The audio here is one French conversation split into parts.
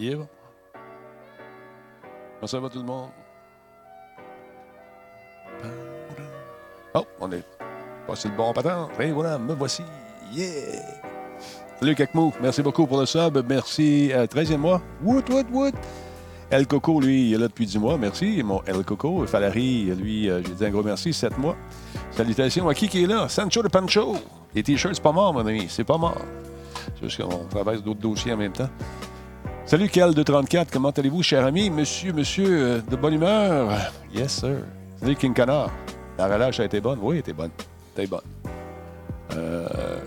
Comment ça va tout le monde? Oh, on est passé le bon patin. Et voilà, me voici. Yeah! Salut Kakmou, merci beaucoup pour le sub. Merci. Euh, 13e mois. Woot, woot, woot. El Coco, lui, il est là depuis 10 mois. Merci, mon El Coco. Falari, lui, euh, j'ai dit un gros merci, 7 mois. Salutations à qui qui est là? Sancho de Pancho. Les t-shirts, c'est pas mort, mon ami. C'est pas mort. C'est juste qu'on traverse d'autres dossiers en même temps. Salut Cal de 34, comment allez-vous, cher ami? Monsieur, monsieur, euh, de bonne humeur? Yes, sir. Salut King Canard. La relâche a été bonne? Oui, elle était bonne. Elle bonne. Euh,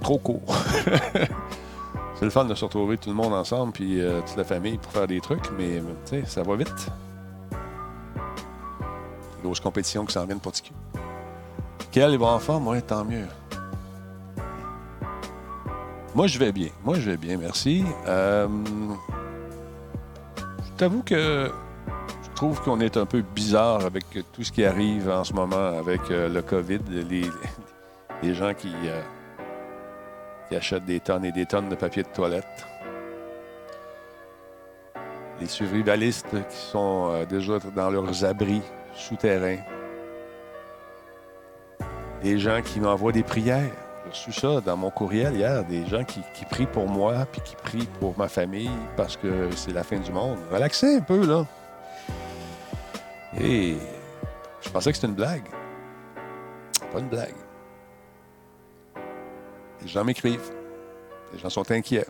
trop court. C'est le fun de se retrouver tout le monde ensemble, puis euh, toute la famille pour faire des trucs, mais tu sais, ça va vite. Grosse compétition qui s'en vient pour TQ. Quel va en forme? Oui, tant mieux. Moi, je vais bien. Moi, je vais bien, merci. Euh, je t'avoue que je trouve qu'on est un peu bizarre avec tout ce qui arrive en ce moment avec euh, le COVID. Les, gens qui, euh, qui achètent des tonnes et des tonnes de papier de toilette. Les survivalistes qui sont déjà dans leurs abris souterrains. Les gens qui m'envoient des prières. J'ai reçu ça dans mon courriel hier. Des gens qui, prient pour moi puis qui prient pour ma famille parce que c'est la fin du monde. Relaxez un peu, là. Et je pensais que c'était une blague. Pas une blague. Les gens m'écrivent. Les gens sont inquiets.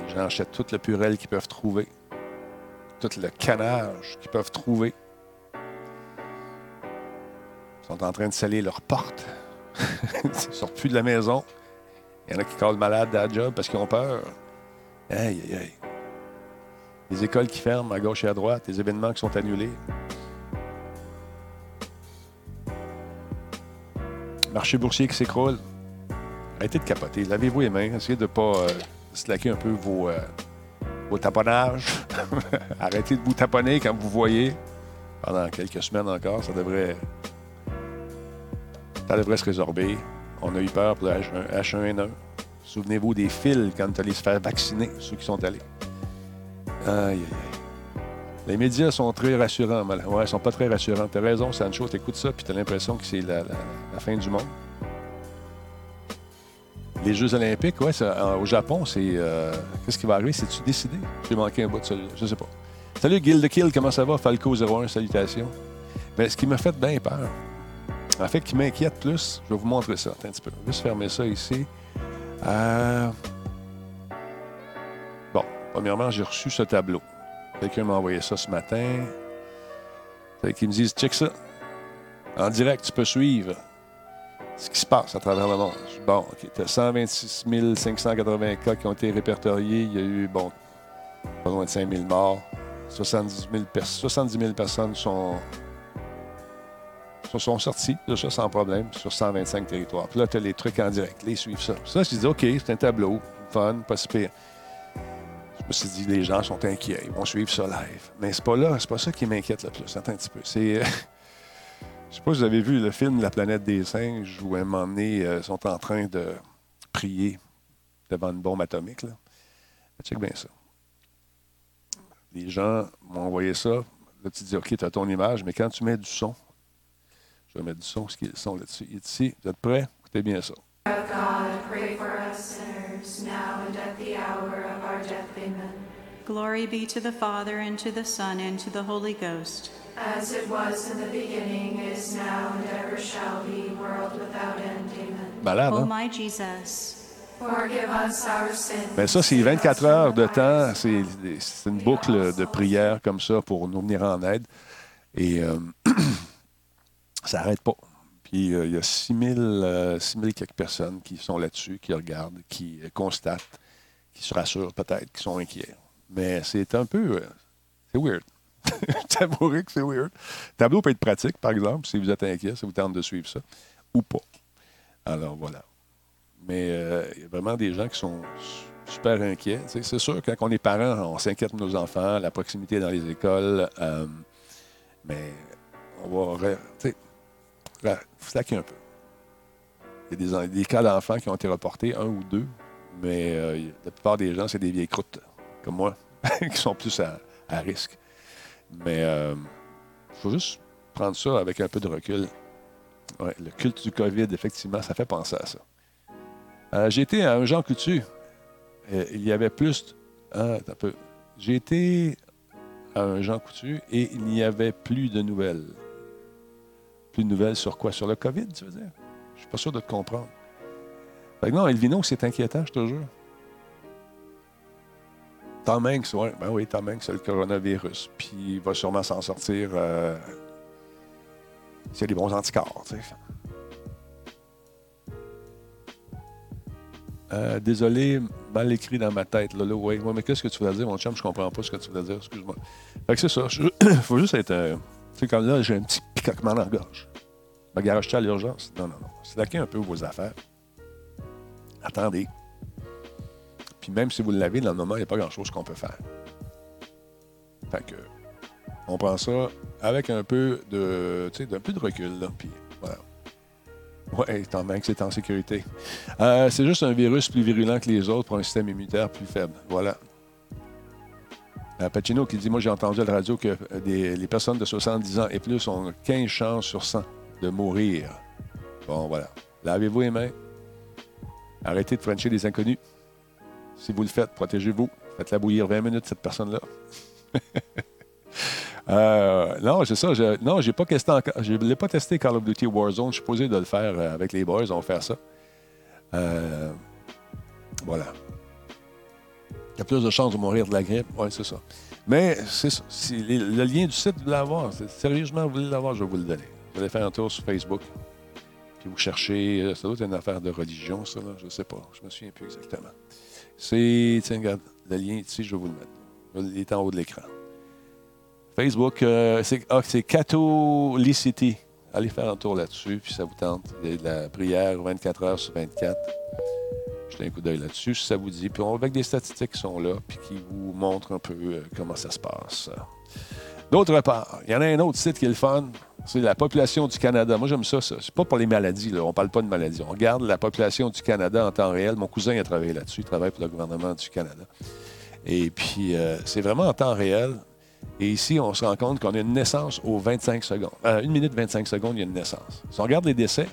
Les gens achètent toute le purel qu'ils peuvent trouver. Tout le canage qu'ils peuvent trouver. Ils sont en train de sceller leurs portes. Ils ne sortent plus de la maison. Il y en a qui collent malades à la job parce qu'ils ont peur. Aïe, aïe, aïe. Les écoles qui ferment à gauche et à droite, les événements qui sont annulés. Marché boursier qui s'écroule. Arrêtez de capoter. Lavez-vous les mains. Essayez de ne pas euh, slacker un peu vos, euh, vos taponnages. Arrêtez de vous taponner quand vous voyez. Pendant quelques semaines encore, ça devrait, ça devrait se résorber. On a eu peur pour le H1, H1N1. Souvenez-vous des fils quand tu allais se faire vacciner, ceux qui sont allés. Aïe, aïe, aïe. Les médias sont très rassurants. mal- Ouais, ils sont pas très rassurants. T'as raison, Sancho, t'écoutes ça, puis t'as l'impression que c'est la, fin du monde. Les Jeux olympiques, ouais, au Japon, c'est... euh, Qu'est-ce qui va arriver? C'est-tu décidé? J'ai manqué un bout de celui-là. Je sais pas. Salut, Guild Kill, comment ça va? Falco01, salutations. Mais ce qui m'a fait bien peur, en fait, qui m'inquiète plus, je vais vous montrer ça. Attends un petit peu. Juste fermer ça ici. Euh, Bon, premièrement, j'ai reçu ce tableau. Quelqu'un m'a envoyé ça ce matin. Fait qu'ils me disent, check ça. En direct, tu peux suivre ce qui se passe à travers le monde. Je Bon, OK, tu as 126 580 cas qui ont été répertoriés. Il y a eu, bon, pas loin de 5 000 morts. 70 000, pers- 70 000 personnes sont, se sont sorties de ça sans problème sur 125 territoires. Puis là, tu as les trucs en direct. Les suivent ça. Ça, je dis, OK, c'est un tableau. Fun, pas si pire. Je me suis dit, les gens sont inquiets. Ils vont suivre ça live. Mais c'est pas là, c'est pas ça qui m'inquiète le plus. Attends un petit peu. C'est. euh, Je sais pas si vous avez vu le film La planète des singes où à un moment donné, euh, sont en train de prier devant une bombe atomique. Là. Check bien ça. Les gens m'ont envoyé ça. Là, tu te dis, OK, tu as ton image, mais quand tu mets du son, je vais mettre du son, ce qui est le son là-dessus. Il est ici. Vous êtes prêts? Écoutez bien ça. of God, pray for us sinners, now and at the hour of our death. Amen. Glory be to the Father, and to the Son, and to the Holy Ghost. As it was in the beginning, is now, and ever shall be, world without end. Amen. Malade, O hein? my Jesus, Forgive us our sins. Ben ça, c'est save us 24 from heures de temps. c'est une boucle de prière comme ça pour nous venir en aide. Et euh, ça n'arrête pas. Puis euh, il y a 6 000, euh, 6 000 quelques personnes qui sont là-dessus, qui regardent, qui euh, constatent, qui se rassurent peut-être, qui sont inquiets. Mais c'est un peu... euh, c'est weird. T'avouerai que c'est weird. Le tableau peut être pratique, par exemple, si vous êtes inquiet, si vous tentez de suivre ça, ou pas. Alors voilà. Mais il y a vraiment des gens qui sont su- super inquiets. C'est sûr, quand on est parents, on s'inquiète de nos enfants, la proximité dans les écoles. mais on va re- tu sais, re- slacker un peu. Il y a des, cas d'enfants qui ont été reportés, un ou deux, Mais euh, la plupart des gens, c'est des vieilles croûtes, comme moi, qui sont plus à, risque. Mais il faut juste prendre ça avec un peu de recul. Le culte du COVID, effectivement, ça fait penser à ça. Euh, j'ai été à un Jean Coutu. Euh, il y avait plus. Ah. J'ai été à un Jean Coutu et il n'y avait plus de nouvelles. Plus de nouvelles sur quoi? Sur le COVID, tu veux dire? Je suis pas sûr de te comprendre. Fait que non, Elvino, c'est inquiétant, je te jure. Tom Hanks, oui. Ben oui, Tom Hanks, c'est le coronavirus. Puis il va sûrement s'en sortir euh, s'il y a des bons anticorps, tu sais. Euh, désolé, mal écrit dans ma tête. Là, ouais. Ouais, mais qu'est-ce que tu voulais dire, mon chum? Je comprends pas ce que tu voulais dire. Excuse-moi. Fait que c'est ça. Il faut juste être. euh, tu sais, comme là, j'ai un petit picotement dans la gorge. Ma garage à l'urgence? Non, non, non. Slackez un peu vos affaires. Attendez. Puis même si vous l'avez, dans le moment, il n'y a pas grand-chose qu'on peut faire. Fait que. On prend ça avec un peu de. D'un peu de recul, là. Puis voilà. Ouais, tant bien que c'est en sécurité. Euh, c'est juste un virus plus virulent que les autres pour un système immunitaire plus faible. Voilà. Euh, Pacino qui dit Moi, j'ai entendu à la radio que euh, des- les personnes de 70 ans et plus ont 15 chances sur 100 de mourir. Bon, voilà. Lavez-vous les mains. Arrêtez de frencher des inconnus. Si vous le faites, protégez-vous. Faites-la bouillir 20 minutes, cette personne-là. Euh, non, c'est ça. Je, non, j'ai pas testé encore. Je l'ai pas testé Call of Duty Warzone. Je suis posé de le faire euh, avec les boys. On va faire ça. Euh, voilà. Il y a plus de chances de mourir de la grippe. Oui, c'est ça. Mais le lien du site, vous l'avoir. Sérieusement, vous voulez l'avoir, je vais vous le donner. Allez faire un tour sur Facebook. Puis vous cherchez. euh, Ça doit être une affaire de religion, ça. Là, je ne sais pas. Je me souviens plus exactement. C'est. Tiens, regarde. Le lien ici, je vais vous le mettre. Il est en haut de l'écran. Facebook, euh, c'est ah, Catholicity. Allez faire un tour là-dessus, puis ça vous tente. Il y a de la prière 24 heures sur 24. Jetez un coup d'œil là-dessus, si ça vous dit. Puis on avec des statistiques qui sont là, puis qui vous montrent un peu euh, comment ça se passe. D'autre part, il y en a un autre site qui est le fun. C'est la population du Canada. Moi, j'aime ça. ça. C'est pas pour les maladies. Là. On parle pas de maladies. On regarde la population du Canada en temps réel. Mon cousin a travaillé là-dessus. Il travaille pour le gouvernement du Canada. Et puis, euh, c'est vraiment en temps réel. Et ici, on se rend compte qu'on a une naissance aux 25 secondes. Euh, une minute 25 secondes, il y a une naissance. Si on regarde les décès,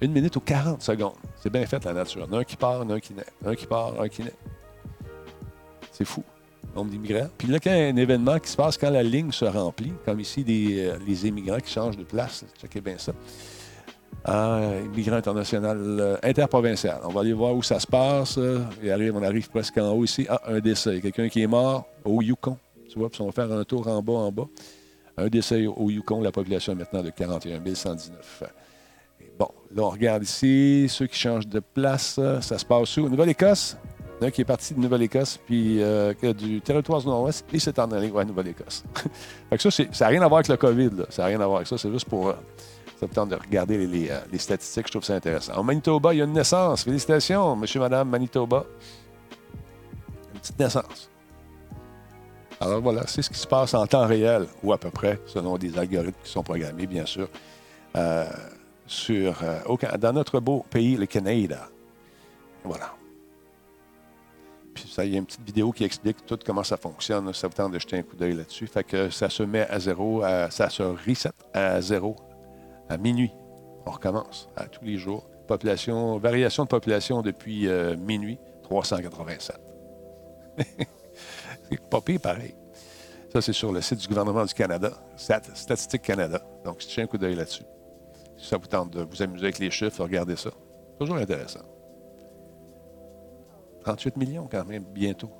une minute aux 40 secondes. C'est bien fait, la nature. Il y en a un qui part, un qui naît. Un qui part, un qui naît. C'est fou, nombre d'immigrants. Puis là, quand il y a un événement qui se passe, quand la ligne se remplit, comme ici, des, euh, les immigrants qui changent de place, checkez bien ça. Ah, immigrant international, euh, interprovincial. On va aller voir où ça se passe. euh, arrive, on arrive presque en haut ici. Ah, un décès. Quelqu'un qui est mort au Yukon. Tu vois, puis on va faire un tour en bas, en bas. Un décès au Yukon, la population est maintenant de 41 119. Et bon, là, on regarde ici, ceux qui changent de place, euh, ça se passe où? Nouvelle-Écosse. Qui est parti de Nouvelle-Écosse, puis euh, du territoire du Nord-Ouest, et c'est en allé ouais, Nouvelle-Écosse. ça, ça n'a rien à voir avec le COVID, là. Ça n'a rien à voir avec ça. C'est juste pour. euh, ça de regarder euh, les statistiques. Je trouve ça intéressant. En Manitoba, il y a une naissance. Félicitations, monsieur, madame, Manitoba. Une petite naissance. Alors voilà, c'est ce qui se passe en temps réel, ou à peu près, selon des algorithmes qui sont programmés, bien sûr, euh, sur, dans notre beau pays, le Canada. Voilà. Ça, il y a une petite vidéo qui explique tout comment ça fonctionne. Ça vous tente de jeter un coup d'œil là-dessus. Fait que ça se met à zéro, ça se reset à zéro à minuit. On recommence à tous les jours. Population, variation de population depuis euh, minuit, 387. c'est pas pire pareil. Ça, c'est sur le site du gouvernement du Canada, Stat- Statistique Canada. Donc, jetez un coup d'œil là-dessus. Si ça vous tente de vous amuser avec les chiffres, regardez ça. Toujours intéressant. 38 millions quand même, bientôt.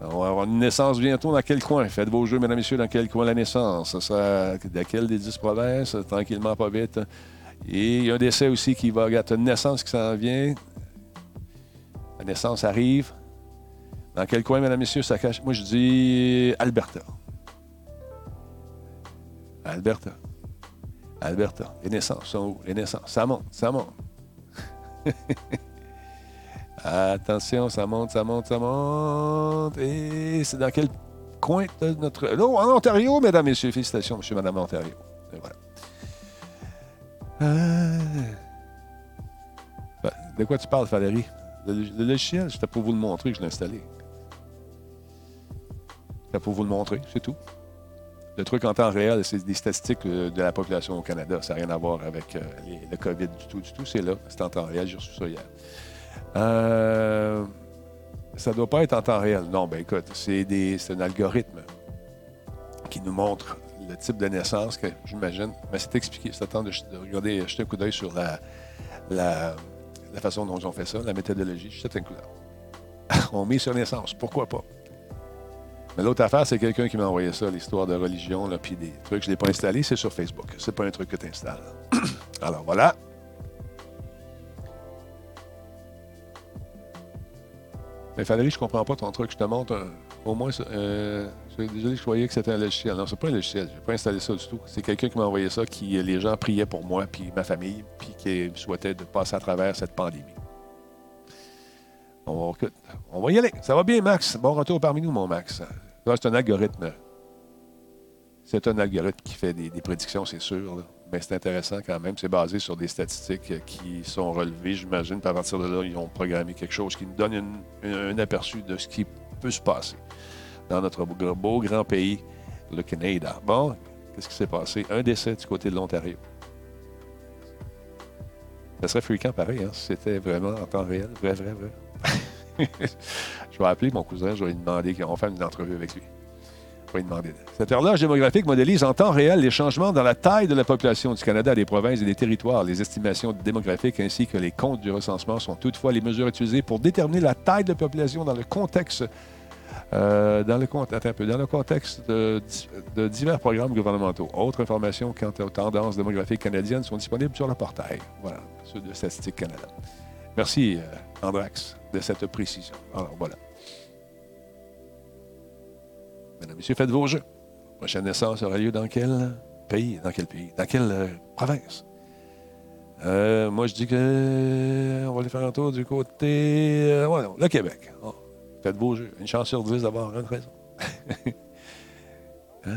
On va avoir une naissance bientôt dans quel coin? Faites vos jeux, mesdames et messieurs, dans quel coin la naissance? Ça dans quelle des 10 provinces? Tranquillement, pas vite. Et il y a un décès aussi qui va... Regarde, une naissance qui s'en vient. La naissance arrive. Dans quel coin, mesdames et messieurs, ça cache? Moi, je dis Alberta. Alberta. Alberta. Les naissances sont où? Les naissances. Ça monte, ça monte. Attention, ça monte, ça monte, ça monte. Et c'est dans quel coin de notre. Non, en Ontario, mesdames, messieurs. Félicitations, monsieur, madame Ontario. Et voilà. Euh, ben, de quoi tu parles, Valérie? Le, logiciel, c'était pour vous le montrer que je l'ai installé. C'était pour vous le montrer, c'est tout. Le truc en temps réel, c'est des statistiques euh, de la population au Canada. Ça n'a rien à voir avec euh, le COVID du tout, du tout. C'est là, c'est en temps réel. J'ai reçu ça hier. Euh, ça ne doit pas être en temps réel. Non, ben écoute, c'est un algorithme qui nous montre le type de naissance que j'imagine. Mais c'est expliqué. C'est temps de, de regarder, jeter un coup d'œil sur la, la, la façon dont ils ont fait ça, la méthodologie. Jette un coup d'œil. On met sur naissance. Pourquoi pas? Mais l'autre affaire, c'est quelqu'un qui m'a envoyé ça, l'histoire de religion, puis des trucs. Je ne l'ai pas installé, c'est sur Facebook. C'est pas un truc que tu installes. Alors voilà. Mais Valérie, je comprends pas ton truc. Je te montre un- au moins. Euh, désolé, je croyais que c'était un logiciel. Non, c'est pas un logiciel. Je n'ai pas installé ça du tout. C'est quelqu'un qui m'a envoyé ça, qui les gens priaient pour moi, puis ma famille, puis qui souhaitait de passer à travers cette pandémie. On va, on va y aller. Ça va bien, Max? Bon retour parmi nous, mon Max. C'est un algorithme. C'est un algorithme qui fait des, des prédictions, c'est sûr. là. Mais c'est intéressant quand même. C'est basé sur des statistiques qui sont relevées, j'imagine. À partir de là, ils ont programmé quelque chose qui nous donne un, aperçu de ce qui peut se passer dans notre beau, grand pays, le Canada. Bon, qu'est-ce qui s'est passé? Un décès du côté de l'Ontario. Ça serait fréquent pareil, hein, si c'était vraiment en temps réel. Vrai, vrai, vrai. je vais appeler mon cousin, je vais lui demander qu'on faire une entrevue avec lui. Cette horloge démographique modélise en temps réel les changements dans la taille de la population du Canada, des provinces et des territoires. Les estimations démographiques ainsi que les comptes du recensement sont toutefois les mesures utilisées pour déterminer la taille de la population dans le contexte euh, dans, le, un peu, dans le contexte de, de divers programmes gouvernementaux. Autres informations quant aux tendances démographiques canadiennes sont disponibles sur le portail. Voilà, ceux de Statistique Canada. Merci, euh, Andrax, de cette précision. Alors, voilà. Mesdames, Messieurs, faites vos jeux. Prochaine naissance aura lieu dans quel pays? Dans quel pays? Dans quelle euh, province? Euh, moi, je dis que on va aller faire un tour du côté... euh, le Québec. Faites vos jeux. Une chance sur dix d'avoir une raison. Ah,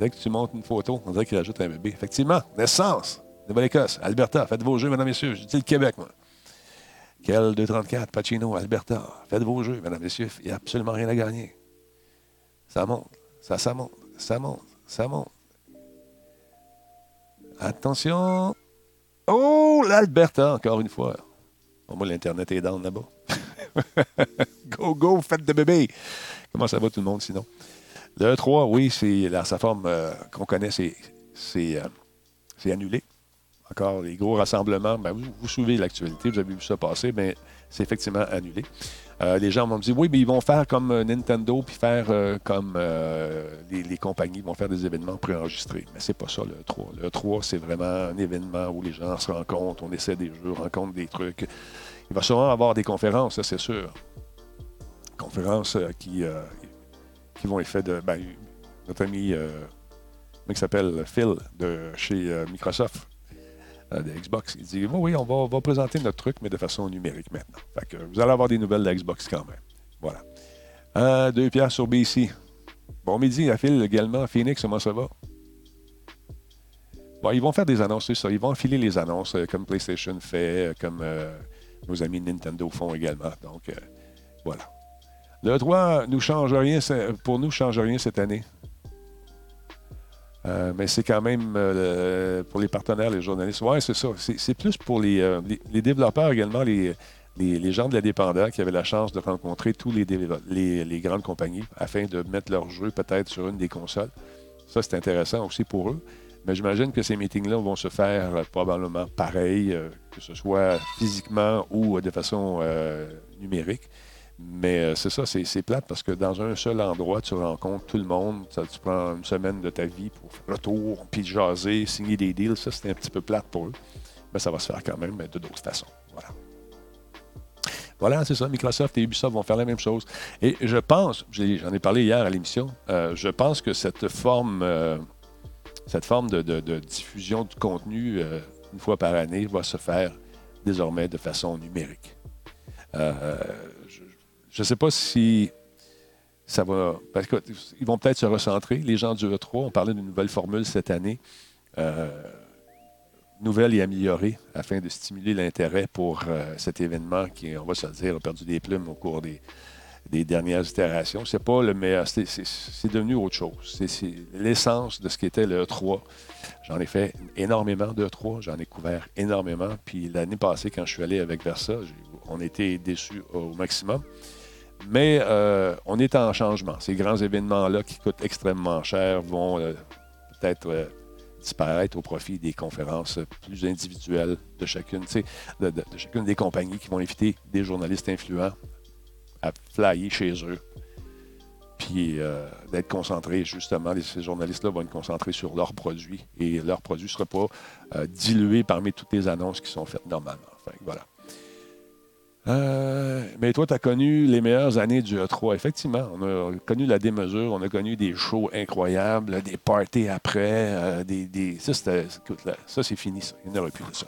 dès que tu montes une photo, on dirait qu'il ajoute un bébé. Effectivement, naissance, Nouvelle-Écosse, Alberta. Faites vos jeux, mesdames, messieurs. Je dis le Québec, moi. Quel 234, Pacino, Alberta. Faites vos jeux, mesdames, messieurs. Il n'y a absolument rien à gagner. Ça monte, ça, ça monte, ça monte, ça monte. Attention. Oh, l'Alberta, encore une fois. Bon, moi, l'Internet est down là-bas. go, go, fête de bébé. Comment ça va tout le monde sinon? Le 3, oui, c'est sa forme euh, qu'on connaît, c'est, c'est, euh, c'est annulé. Encore les gros rassemblements. Ben, vous, vous suivez l'actualité, vous avez vu ça passer, mais c'est effectivement annulé. Euh, les gens vont me dire oui, mais ils vont faire comme euh, Nintendo, puis faire euh, comme les, compagnies vont faire des événements préenregistrés. Mais c'est pas ça le 3. Le 3, c'est vraiment un événement où les gens se rencontrent, on essaie des jeux, rencontre des trucs. Il va sûrement avoir des conférences, c'est sûr. Conférences qui, qui vont être faites de ben, notre ami il s'appelle Phil de chez Microsoft de Xbox. Il dit Oui, oui, on va, présenter notre truc, mais de façon numérique maintenant. Vous allez avoir des nouvelles de Xbox quand même. Voilà. Euh, deux pierres sur BC. Bon midi Phil également. Phoenix, comment ça va? Bon, ils vont faire des annonces, c'est ça. Ils vont enfiler les annonces euh, comme PlayStation fait, euh, comme euh, nos amis Nintendo font également. Donc, euh, voilà. Le 3 nous change rien, pour nous, change rien cette année. Euh, mais c'est quand même euh, pour les partenaires, les journalistes. Oui, c'est ça. C'est plus pour les, euh, les, développeurs également, les, les, gens de l'indépendant qui avaient la chance de rencontrer tous les, les, grandes compagnies afin de mettre leur jeu peut-être sur une des consoles. Ça, c'est intéressant aussi pour eux. Mais j'imagine que ces meetings-là vont se faire probablement pareil, que ce soit physiquement ou de façon numérique. Mais euh, c'est ça, c'est plate parce que dans un seul endroit, tu rencontres tout le monde. Ça, tu prends une semaine de ta vie pour faire le tour, puis jaser, signer des deals. Ça, c'est un petit peu plate pour eux. Mais ça va se faire quand même mais de d'autres façons. Voilà. Voilà, c'est ça. Microsoft et Ubisoft vont faire la même chose. Et je pense, j'en ai parlé hier à l'émission, euh, je pense que cette forme, euh, cette forme de, de- diffusion du contenu une fois par année va se faire désormais de façon numérique. Je ne sais pas si ça va. Parce que, ils vont peut-être se recentrer. Les gens du E3 ont parlé d'une nouvelle formule cette année. Euh, nouvelles et améliorées afin de stimuler l'intérêt pour euh, cet événement qui, on va se le dire, a perdu des plumes au cours des, dernières itérations. C'est pas le meilleur, c'est- devenu autre chose. C'est- l'essence de ce qu'était le E3. J'en ai fait énormément de E3, j'en ai couvert énormément. Puis l'année passée, quand je suis allé avec Versa, on était déçus au maximum. Mais euh, on est en changement. Ces grands événements-là qui coûtent extrêmement cher vont euh, peut-être euh, disparaître au profit des conférences plus individuelles de chacune, de, de- de chacune des compagnies qui vont inviter des journalistes influents à flyer chez eux. Puis d'être concentrés, justement, ces journalistes-là vont être concentrés sur leurs produits et leurs produits ne seront pas dilués parmi toutes les annonces qui sont faites normalement. Voilà. Euh, mais toi, tu as connu les meilleures années du E3. Effectivement, on a connu la démesure, on a connu des shows incroyables, des parties après, euh, Ça, c'est fini, ça. Il n'y en aura plus de ça.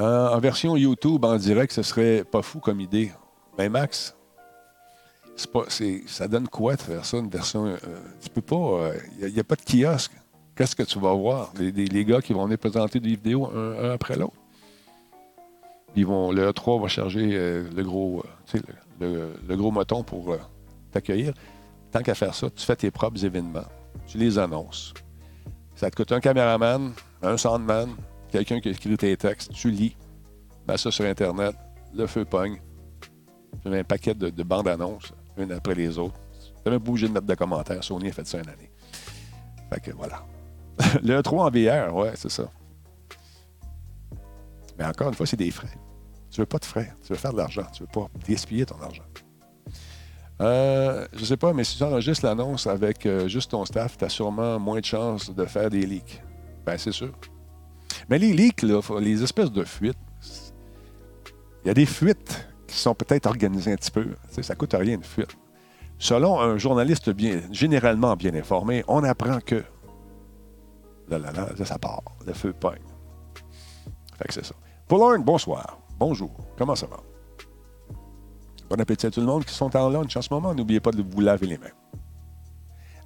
Euh, en version YouTube, en direct, ce serait pas fou comme idée. Mais Max, pas, c'est- ça donne quoi de faire ça, une version. tu peux pas. Il n'y a, pas de kiosque. Qu'est-ce que tu vas voir? Les, gars qui vont venir présenter des vidéos un après l'autre. Ils vont, le E3 va charger euh, le, gros, euh, le, gros moton pour euh, t'accueillir. Tant qu'à faire ça, tu fais tes propres événements. Tu les annonces. Ça te coûte un caméraman, un soundman, quelqu'un qui écrit tes textes. Tu lis. Mets ça sur Internet. Le feu pogne. Tu mets un paquet de, de bandes annonces, une après les autres. Tu même pas obligé de mettre de commentaires. Sony a fait ça une année. Fait que voilà. le E3 en VR, ouais, c'est ça. Mais encore une fois, c'est des frais. Tu veux pas de frais. Tu veux faire de l'argent. Tu veux pas gaspiller ton argent. Euh, je sais pas, mais si tu enregistres l'annonce avec euh, juste ton staff, tu as sûrement moins de chances de faire des leaks. Ben, c'est sûr. Mais les leaks, les espèces de fuites, il y a des fuites qui sont peut-être organisées un petit peu. Ça coûte rien une fuite. Selon un journaliste bien, généralement bien informé, on apprend que. Là, là, là, là, ça part. Le feu pogne. Fait que c'est ça. Paul bonsoir. Bonjour. Comment ça va? Bon appétit à tout le monde qui sont en lunch en ce moment. N'oubliez pas de vous laver les mains.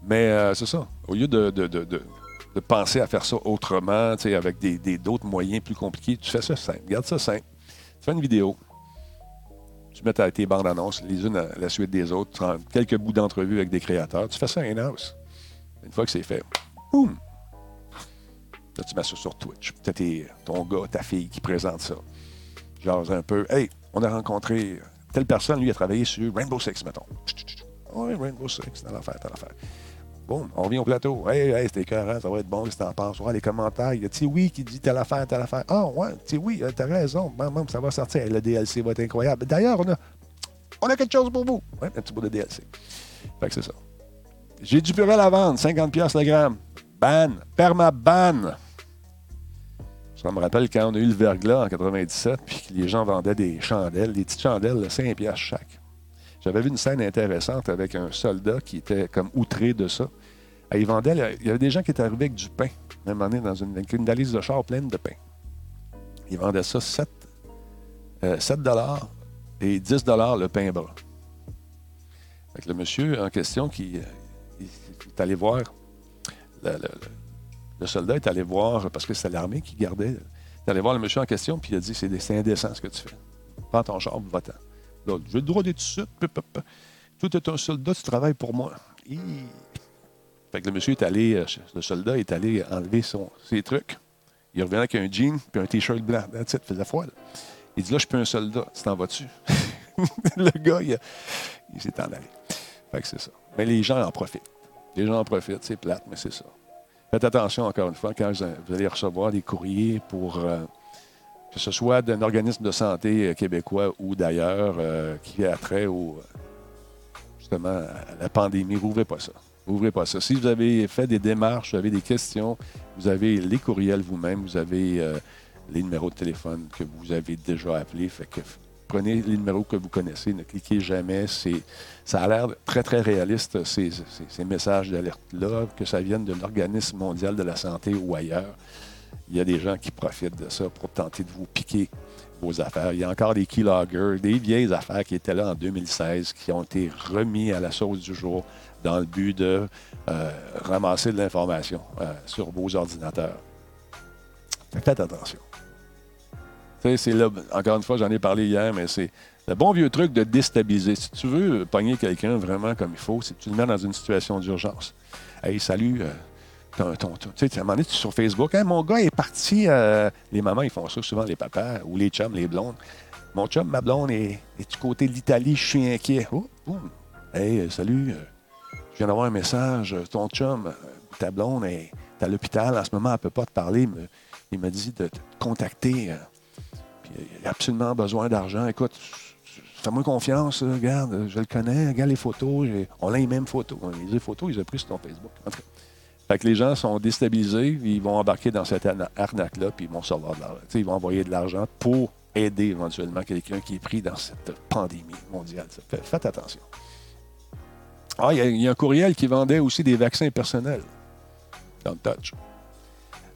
Mais euh, c'est ça. Au lieu de, penser à faire ça autrement, avec des- des- d'autres moyens plus compliqués, tu fais ça simple. Garde ça simple. Tu fais une vidéo. Tu mets tes bandes annonces les unes à la suite des autres. Tu quelques bouts d'entrevue avec des créateurs. Tu fais ça in-house. Une fois que c'est fait, boum! Là, tu mets ça sur Twitch. Tu as ton gars, ta fille qui présente ça. Genre un peu. Hey, on a rencontré telle personne, lui, a travaillé sur Rainbow Six, mettons. Oui, Rainbow Six, telle affaire, telle affaire. Bon, on revient au plateau. Hey, hey, c'était écœurant, ça va être bon, que t'en penses? Ouais, les commentaires, il y a Tiwi qui dit telle affaire, telle affaire. Ah, ouais, Tiwi, euh, t'as raison, bam, ça va sortir. Le DLC va être incroyable. D'ailleurs, on a, on a quelque chose pour vous. Ouais, un petit bout de DLC. Fait que c'est ça. J'ai du purel à vendre, 50$ le gramme. Ban, perma-ban. Ça me rappelle quand on a eu le verglas en 97, puis que les gens vendaient des chandelles, des petites chandelles de 5 piastres chaque. J'avais vu une scène intéressante avec un soldat qui était comme outré de ça. Il vendait, il y avait des gens qui étaient arrivés avec du pain, même année dans une, une valise de char pleine de pain. Ils vendaient ça 7, euh, 7 et 10 le pain brun. Le monsieur en question qui euh, est allé voir, le, soldat est allé voir, parce que c'est l'armée qui gardait, il est allé voir le monsieur en question, puis il a dit c'est indécent ce que tu fais. Prends ton char, va-t'en. Là, j'ai le droit d'être ici. Pip, pip, pip. Toi, tu es un soldat, tu travailles pour moi. Fait que le monsieur est allé, euh, le soldat est allé enlever son, ses trucs. Il revenait avec un jean puis un t-shirt blanc. That's it, faisait froid. là. Il dit là, je suis un soldat. Tu t'en vas-tu? le gars, il, il s'est en allé. Fait que c'est ça. Mais les gens en profitent. Les gens en profitent, c'est plate, mais c'est ça. Faites attention, encore une fois, quand vous allez recevoir des courriers pour euh, que ce soit d'un organisme de santé euh, québécois ou d'ailleurs euh, qui a trait euh, justement à la pandémie, ouvrez pas ça. Ouvrez pas ça. Si vous avez fait des démarches, vous avez des questions, vous avez les courriels vous-même, vous avez les numéros de téléphone que vous avez déjà appelés. Fait que prenez les numéros que vous connaissez, ne cliquez jamais. Ça a l'air très, très réaliste, ces, ces- ces messages d'alerte-là, que ça vienne de l'Organisme mondial de la santé ou ailleurs. Il y a des gens qui profitent de ça pour tenter de vous piquer vos affaires. Il y a encore des keyloggers, des vieilles affaires qui étaient là en 2016, qui ont été remis à la sauce du jour dans le but de euh, ramasser de l'information euh, sur vos ordinateurs. Faites attention. C'est là, encore une fois, j'en ai parlé hier, mais c'est le bon vieux truc de déstabiliser. Si tu veux pogner quelqu'un vraiment comme il faut, que tu le mets dans une situation d'urgence. Hey, salut. euh, ton- ton- tu sais, à un moment donné, tu es sur Facebook. Hey, mon gars est parti. euh, les mamans, ils font ça souvent, les papas, ou les chums, les blondes. Mon chum, ma blonde est, du côté de l'Italie, je suis inquiet. Oh, boum. Hey, euh, salut. euh, je viens d'avoir un message. Ton chum, ta blonde est à l'hôpital. En ce moment, elle ne peut pas te parler. mais il m'a dit de te contacter. Il a absolument besoin d'argent. Écoute, fais-moi confiance. regarde, je le connais. Regarde les photos. On a les mêmes photos. Les photos, ils ont pris sur ton Facebook. En. Fait que les gens sont déstabilisés, ils vont embarquer dans cette arna- arnaque-là, puis ils vont recevoir de l'argent. Ils vont envoyer de l'argent pour aider éventuellement quelqu'un qui est pris dans cette pandémie mondiale. Faites attention. Ah, il y, y a un courriel qui vendait aussi des vaccins personnels. Don't touch.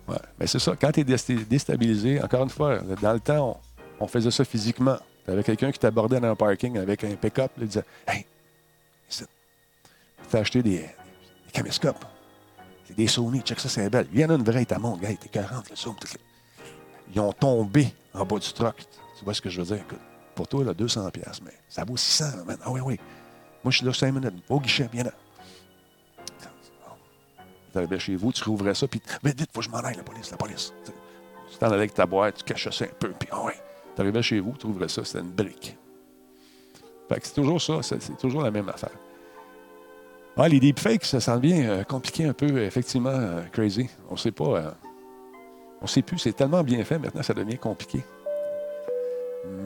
Ouais. Mais c'est ça, quand tu es déstabilisé, encore une fois, dans le temps, on, faisait ça physiquement. Tu avais quelqu'un qui t'abordait dans un parking avec un pick-up, il disait Hey, t'as acheté des, des caméscopes. C'est des Sony, check ça, c'est belle. Il y en a une vraie, ta montre, gars, t'es 40, le zoom. Ils ont tombé en bas du truck. Tu vois ce que je veux dire? Écoute, pour toi, là, 200 pièces, mais ça vaut 600, là, man. Ah oui, oui. Moi, je suis là 5 minutes. Au guichet, viens là. Tu arrivais chez vous, tu rouvrais ça, puis vite, faut que je m'en aille, la police, la police. Tu t'en allais avec ta boîte, tu cachais ça un peu, puis ah ouais. Tu arrivais chez vous, tu ouvrais ça, c'était une brique. Fait que c'est toujours ça, c'est toujours la même affaire. Ah, les deepfakes, ça s'en vient euh, compliqué un peu, effectivement, euh, crazy. On ne sait pas. euh, on sait plus, c'est tellement bien fait, maintenant, ça devient compliqué.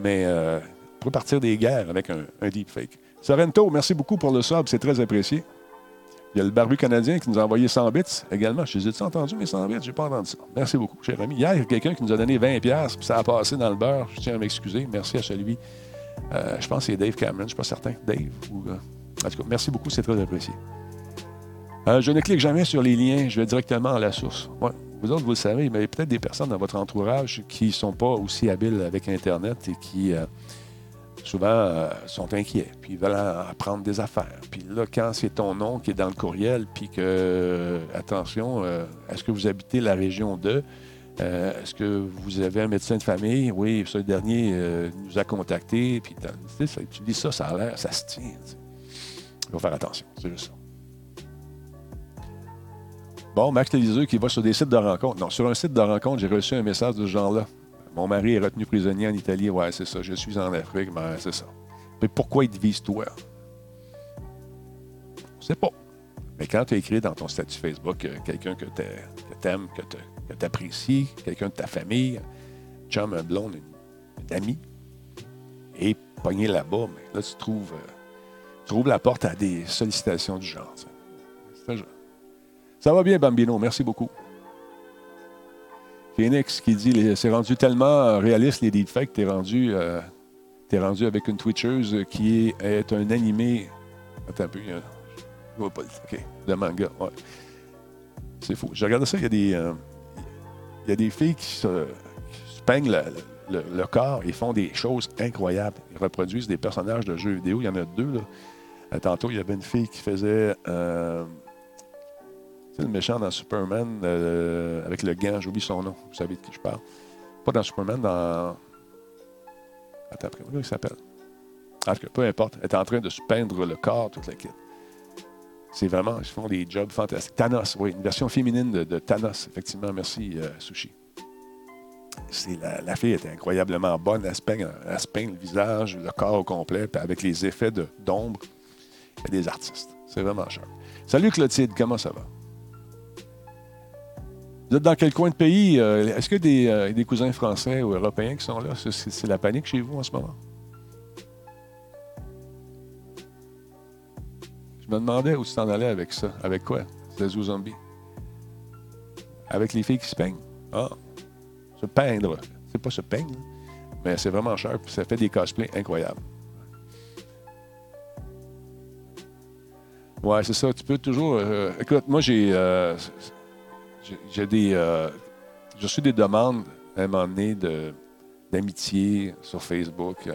Mais euh, on peut partir des guerres avec un, un deepfake. Sorrento, merci beaucoup pour le sub, c'est très apprécié. Il y a le barbu canadien qui nous a envoyé 100 bits également. Je les ai entendu, mes 100 bits? J'ai pas entendu ça. Merci beaucoup, cher ami. Hier, il y a quelqu'un qui nous a donné 20 pièces puis ça a passé dans le beurre. Je tiens à m'excuser. Merci à celui. euh, je pense que c'est Dave Cameron, je ne suis pas certain. Dave ou... euh, en tout cas, merci beaucoup, c'est très apprécié. Euh, je ne clique jamais sur les liens, je vais directement à la source. Vous autres, vous le savez, mais il y a peut-être des personnes dans votre entourage qui ne sont pas aussi habiles avec Internet et qui souvent euh, sont inquiets, puis ils veulent en- apprendre des affaires. Puis là, quand c'est ton nom qui est dans le courriel, puis que, euh, attention, euh, est-ce que vous habitez la région de, euh, est-ce que vous avez un médecin de famille? Oui, ce dernier nous a contactés. Puis tu dis ça, ça a l'air, ça se tient. Il faut faire attention, c'est juste ça. Bon, Max Léliseux qui va sur des sites de rencontres. Non, sur un site de rencontre, j'ai reçu un message de ce genre-là. Mon mari est retenu prisonnier en Italie. Ouais, c'est ça. Je suis en Afrique. Ben, c'est ça. Mais pourquoi il te vise toi? Je sais pas. Mais quand tu as écrit dans ton statut Facebook euh, quelqu'un que tu aimes, que tu apprécies, quelqu'un de ta famille, chum, un blonde, une, une amie, et pogné là-bas, mais là, tu trouves, euh, tu ouvres la porte à des sollicitations du genre. Ça va bien, Bambino. Merci beaucoup. Phoenix qui dit c'est rendu tellement euh, réaliste les deepfakes, t'es rendu, euh, rendu avec une Twitcheuse qui est, un animé. Attends un peu, a- je vois pas. le- OK, de manga. Ouais. C'est fou. J'ai regardé ça, il y a des. euh, il y a des filles qui se, peignent le, le- le corps et font des choses incroyables. Ils reproduisent des personnages de jeux vidéo. Il y en a deux. Là. Euh, tantôt, il y avait une fille qui faisait. C'est le méchant dans Superman euh, avec le gant, j'oublie son nom. Vous savez de qui je parle. Pas dans Superman, dans. Attends, après, comment il s'appelle? En tout cas, peu importe. Elle est en train de se peindre le corps, toute la kit. C'est vraiment, ils font des jobs fantastiques. Thanos, oui, une version féminine de, de Thanos, effectivement. Merci, euh, Sushi. La, la fille est incroyablement bonne. Elle se, peint le visage, le corps au complet, avec les effets de- d'ombre. A des artistes. C'est vraiment cher. Salut Clotilde, comment ça va? Vous êtes dans quel coin de pays? Euh, Est-ce a des, euh, des cousins français ou européens qui sont là? C'est- la panique chez vous en ce moment? Je me demandais où tu t'en allais avec ça. Avec quoi? C'est Zoo Zombie. Avec les filles qui se peignent. Ah, se peindre. C'est pas se peindre, mais c'est vraiment cher. puis ça fait des cosplays incroyables. Ouais, c'est ça. Tu peux toujours. euh, écoute, moi, j'ai. J'ai- des. euh, j'ai reçu des demandes à un moment donné d'amitié sur Facebook euh,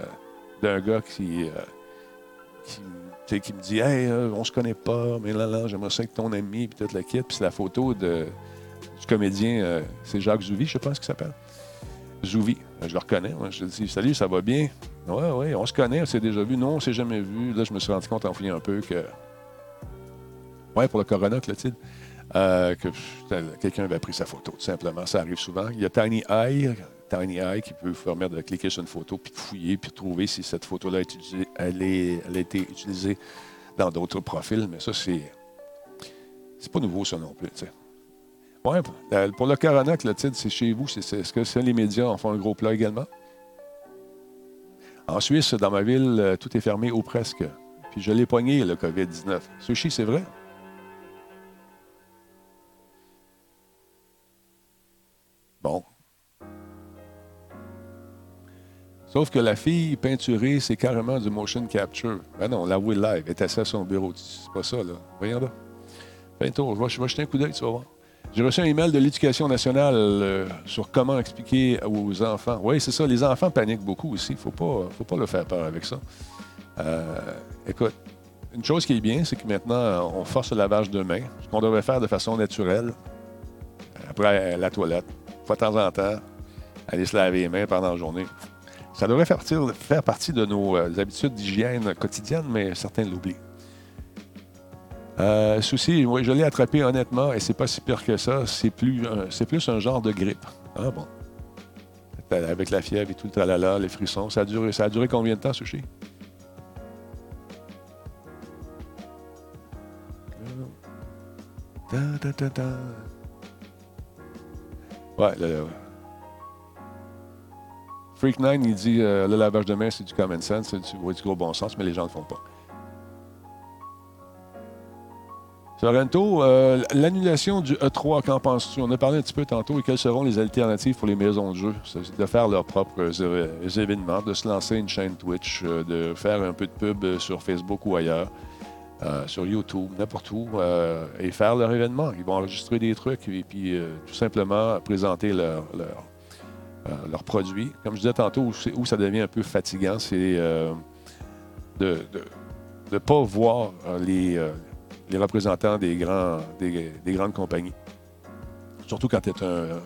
d'un gars qui. euh, qui, me dit Hey, on se connaît pas, mais là, là, j'aimerais ça être ton ami, puis toute la kit. Puis c'est la photo de, du comédien, c'est Jacques Zouvi, je pense qu'il s'appelle. Zouvi, je le reconnais. Moi. Je dis Salut, ça va bien? Ouais, ouais, on se connaît, on s'est déjà vu. Non, on s'est jamais vu. Là, je me suis rendu compte en fouillant un peu que. Ouais, pour le Corona, Clotilde. Euh, que quelqu'un avait pris sa photo, tout simplement. Ça arrive souvent. Il y a Tiny Eye, Tiny Eye qui peut vous permettre de cliquer sur une photo, puis de fouiller, puis de trouver si cette photo-là est est, a été utilisée dans d'autres profils. Mais ça, c'est. C'est pas nouveau, ça non plus. Ouais, pour le Corona, Clotilde, c'est chez vous. Est-ce que c'est les médias en font un gros plat également? En Suisse, dans ma ville, euh, tout est fermé ou presque. Puis je l'ai pogné, le COVID-19. Sushi, c'est vrai? Bon. Sauf que la fille peinturée, c'est carrément du motion capture. Ben non, la Will Live est assise à son bureau. C'est pas ça, là. Voyons là. Tour. Je vais, je vais jeter un coup d'œil, tu vas voir. J'ai reçu un email de l'Éducation nationale euh, sur comment expliquer aux enfants. Oui, c'est ça. Les enfants paniquent beaucoup aussi. Il faut pas, faut pas leur faire peur avec ça. Euh, écoute, une chose qui est bien, c'est que maintenant, on force le lavage de mains, ce qu'on devrait faire de façon naturelle. Après la toilette, fois de temps en temps, aller se laver les mains pendant la journée. Ça devrait faire partie, faire partie de nos euh, habitudes d'hygiène quotidienne, mais certains l'oublient. Euh, souci, je l'ai attrapé honnêtement et c'est pas si pire que ça. C'est plus, c'est plus un genre de grippe. Ah bon. Avec la fièvre et tout le tralala, les frissons. Ça a duré, ça a duré combien de temps, Sushi? Ta, ta. Ouais, ouais. Freak 9, il dit euh, le lavage de main, c'est du common sense, c'est du, gros bon sens, mais les gens ne le font pas. Sorrento, euh, l'annulation du E3, qu'en penses-tu? On a parlé un petit peu tantôt et quelles seront les alternatives pour les maisons de jeu? De faire leurs propres événements, de se lancer une chaîne Twitch, euh, de faire un peu de pub sur Facebook ou ailleurs, euh, sur YouTube, n'importe où, euh, et faire leur événement. Ils vont enregistrer des trucs et puis euh, tout simplement présenter leur, leur, leurs produits. Comme je disais tantôt, où, ça devient un peu fatigant, c'est de ne pas voir les, représentants des, grandes compagnies. Surtout quand tu es un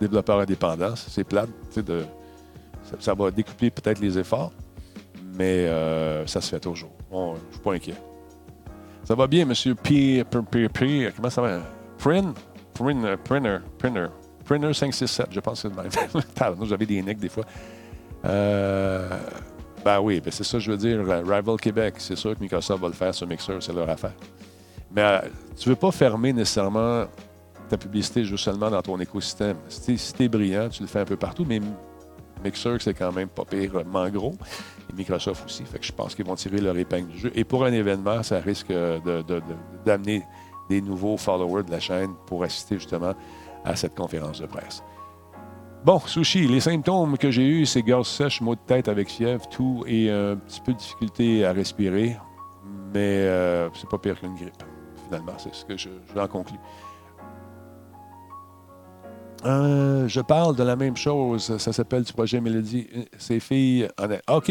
développeur indépendant, c'est plate. De, ça, va décupler peut-être les efforts, mais ça se fait toujours. Je ne suis pas inquiet. Ça va bien, M. P. Comment ça va? Prin? Prinner, Prinner, Prinner. Prinner 567, je pense que c'est le même. J'avais des nicks des fois. Euh, ben oui, ben c'est ça, je veux dire. Rival Québec, c'est sûr que Microsoft va le faire sur Mixer, c'est leur affaire. Mais euh, tu veux pas fermer nécessairement ta publicité juste seulement dans ton écosystème. Si si t'es brillant, tu le fais un peu partout, mais Mixer, c'est quand même pas pirement gros. Et Microsoft aussi. Fait que je pense qu'ils vont tirer leur épingle du jeu. Et pour un événement, ça risque d'amener des nouveaux followers de la chaîne pour assister justement à cette conférence de presse. Bon, Sushi, les symptômes que j'ai eus, c'est gorge sèche, maux de tête avec fièvre, tout et un petit peu de difficulté à respirer. Mais euh, c'est pas pire qu'une grippe, finalement. C'est ce que je, j'en conclus. Euh, je parle de la même chose. Ça s'appelle du projet Mélodie. Ces filles. en- OK.